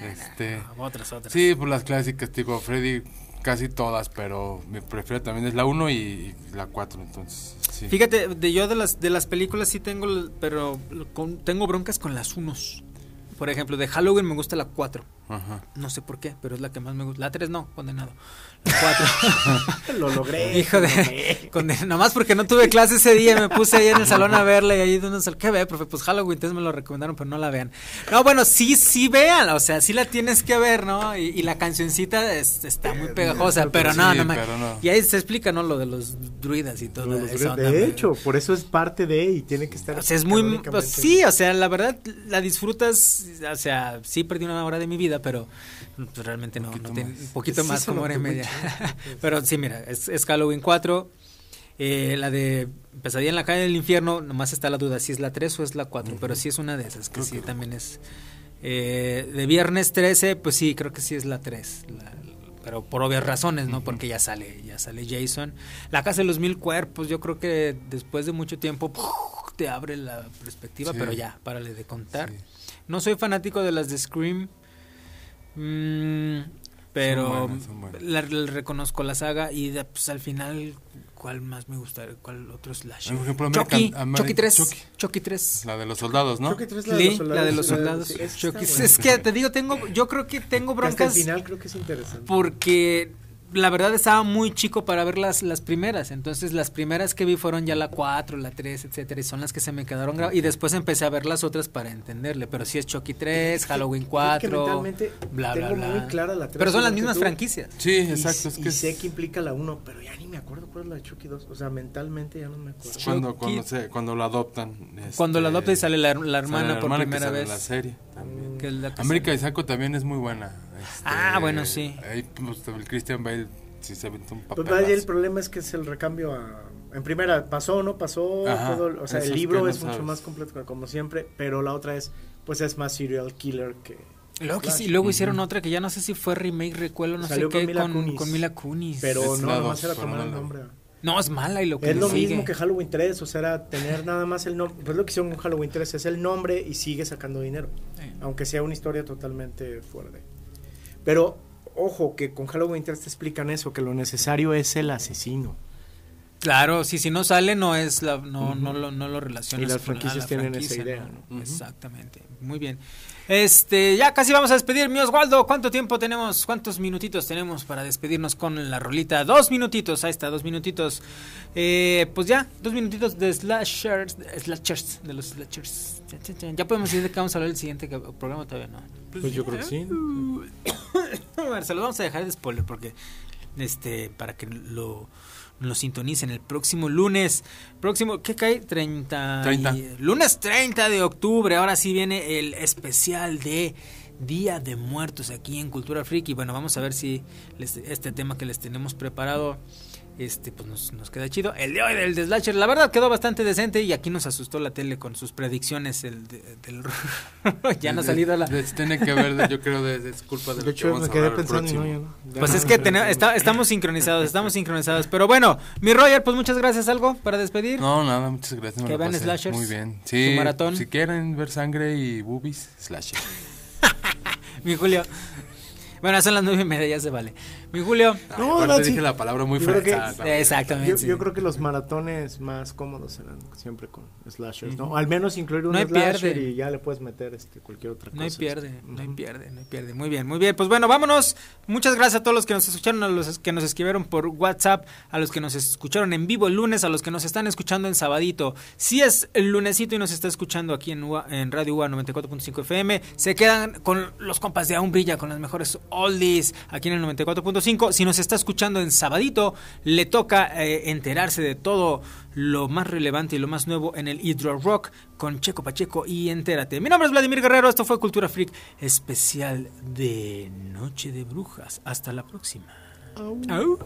B: este...
A: no, otras, otras.
B: Sí, pues las clásicas, tipo Freddy, casi todas, pero mi preferida también es la 1 y, y la 4, entonces, sí.
A: Fíjate, de yo de las de las películas sí tengo, pero con- tengo broncas con las unos. Por ejemplo, de Halloween me gusta la 4.
B: Ajá.
A: No sé por qué, pero es la que más me gusta. La 3 no, condenado. La 4. <laughs>
C: Lo logré. <laughs>
A: Hijo de.
C: logré.
A: conde- Nomás porque no tuve clase ese día, me puse ahí en el salón a verla y ahí de unos. ¿Qué ve, profe? Pues Halloween, entonces me lo recomendaron, pero no la vean. No, bueno, sí, sí véanla, o sea, sí la tienes que ver, ¿no? Y, y la cancioncita es- está muy pegajosa, pero no,
B: sí,
A: no, me-
B: pero no.
A: Y ahí se explica, ¿no? Lo de los druidas y todo
C: Lo logré.
A: eso.
C: de hecho, por eso es parte de y tiene que estar.
A: O sea, es muy... pues, sí, o sea, la verdad la disfrutas, o sea, sí perdí una hora de mi vida, pero pues, realmente no, no tiene- un poquito
C: Sí,
A: más, como hora y media. <laughs> pero sí, mira, es, es Halloween 4, eh, la de Pesadilla en la calle del infierno, nomás está la duda si es la 3 o es la 4, pero sí es una de esas, que sí también es... eh, de viernes 13, pues sí, creo que sí es la 3. la- pero por obvias razones, ¿no? Porque ya sale, ya sale Jason. La casa de los mil cuerpos, yo creo que después de mucho tiempo te abre la perspectiva,
B: Sí.
A: pero ya, párale de contar.
B: Sí.
A: No soy fanático de las de Scream, mm, pero
B: Son buenas, son buenas.
A: la- la reconozco la saga y de, pues, al final, ¿cuál más me gusta? ¿Cuál otro slasher?
B: Por ejemplo,
A: Chucky,
B: American-
A: Chucky 3,
B: Chucky.
A: Chucky 3.
B: La de los soldados, ¿no?
C: Tres la de los soldados.
A: la de los soldados.
C: Sí,
A: Chucky. Es que te digo, tengo, yo creo que tengo
C: Que hasta el
A: broncas
C: final creo que es interesante.
A: porque la verdad estaba muy chico para ver las, las primeras. Entonces las primeras que vi fueron ya la 4, la 3, etcétera, y son las que se me quedaron grabadas. Y después empecé a ver las otras para entenderle. Pero sí es Chucky 3, Halloween 4,
C: mentalmente
A: bla, bla, bla.
C: muy clara la 3,
A: pero son las
C: que
A: mismas
C: tú.
A: franquicias.
B: Sí,
C: Y-
B: exacto. Es
C: y,
B: que
C: sé
B: es
C: que implica la 1, pero ya ni me acuerdo cuál es la de Chucky 2. O sea, mentalmente ya no me acuerdo.
B: cuando,
A: Chucky.
B: cuando, se, cuando la adoptan.
A: Cuando la
B: este,
A: adopta y sale la, la
B: sale
A: hermana
B: la
A: por
B: hermana que
A: primera
B: sale
A: vez.
B: en la serie también.
A: que es la que
B: América
A: sale.
B: y Saco también es muy buena. este,
A: Ah, bueno, sí.
B: Ahí, pues, el Christian Bale sí se aventó un
C: Pues
B: papel.
C: vaya, el problema es que es el recambio a... En primera, pasó o no pasó,
B: Ajá,
C: todo, o sea,
B: eso
C: el
B: es
C: libro
B: que no
C: es mucho
B: sabes.
C: más completo como siempre, pero la otra es, pues es más serial killer que...
A: Y luego, que sí- luego hicieron otra que ya no sé si fue remake, recuelo, no
C: Salió
A: sé
C: con
A: qué,
C: Mila
A: con,
C: Kunis.
A: con Mila Kunis.
C: Pero
B: Es
C: no, nomás era tomar el nombre.
A: No, es mala y lo que
C: Es lo
A: sigue.
C: mismo que Halloween 3, o sea, era tener nada más el nombre, pues lo que hicieron con Halloween 3 es el nombre y sigue sacando dinero,
A: Sí.
C: aunque sea una historia totalmente fuera de... Pero, ojo, que con Halloween 3 te explican eso, que lo necesario es el asesino.
A: Claro, sí, si no sale no es la, no, no lo, no lo relacionas.
C: Y las
A: con-
C: franquicias
A: la
C: tienen esa idea.
A: Exactamente, muy bien. Este, ya casi vamos a despedir, mi Oswaldo. ¿Cuánto tiempo tenemos? ¿Cuántos minutitos tenemos para despedirnos con la rolita? Dos minutitos, ahí está, dos minutitos. Eh, pues ya, dos minutitos de slashers, de slashers, de los slashers. Ya podemos decir de qué vamos a hablar el siguiente que- programa todavía no.
C: Pues yo creo que sí. <coughs>
A: A ver, se los vamos a dejar de spoiler porque este para que lo lo sintonicen el próximo lunes. Próximo, ¿qué cae? 30.
B: 30.
A: y- lunes 30 de octubre. Ahora sí viene el especial de Día de Muertos aquí en Cultura Freak. Y bueno, vamos a ver si les- este tema que les tenemos preparado. Este, pues nos, nos queda chido. El de hoy del de Slasher, la verdad quedó bastante decente y aquí nos asustó la tele con sus predicciones. El de- del <laughs> ya no ha salido la.
B: Tiene que ver, yo creo, de, es culpa de,
C: De
B: lo que
C: hecho,
B: vamos
C: me
B: a
C: quedé
B: el
C: pensando no, no.
A: Pues
C: no.
A: es que tenemos- está- estamos sincronizados, estamos sincronizados. Pero bueno, mi Roger, pues muchas gracias. ¿Algo para despedir?
B: No, nada, muchas gracias. me
A: Que vean slashers,
B: Muy bien. Sí,
A: su maratón.
B: si quieren ver sangre y boobies, slasher. <laughs>
A: Mi Julio. Bueno, son las nueve y media, ya se vale. Mi Julio.
C: No, no, sí.
B: dije la palabra muy también.
A: Exactamente.
C: Yo,
A: sí.
C: yo creo que los maratones más cómodos serán siempre con slashers, ¿no? Al menos incluir un
A: No hay
C: slasher
A: pierde.
C: y ya le puedes meter este cualquier otra cosa.
A: No hay pierde,
C: este.
A: no hay pierde, no hay pierde. Muy bien, muy bien. Pues bueno, vámonos. Muchas gracias a todos los que nos escucharon, a los que nos escribieron por WhatsApp, a los que nos escucharon en vivo el lunes, a los que nos están escuchando en sabadito. Si es el lunesito y nos está escuchando aquí en, UA en Radio UA 94.5 FM, se quedan con los compas de Aún Brilla, con las mejores oldies aquí en el 94.5. Si nos está escuchando en sabadito, le toca eh, enterarse de todo lo más relevante y lo más nuevo en el Hydro Rock con Checo Pacheco y entérate. Mi nombre es Vladimir Guerrero, esto fue Cultura Freak especial de Noche de Brujas. Hasta la próxima. Au.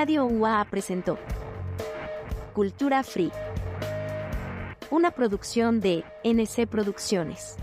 G: Radio UA presentó Cultura Free. Una producción de NC Producciones.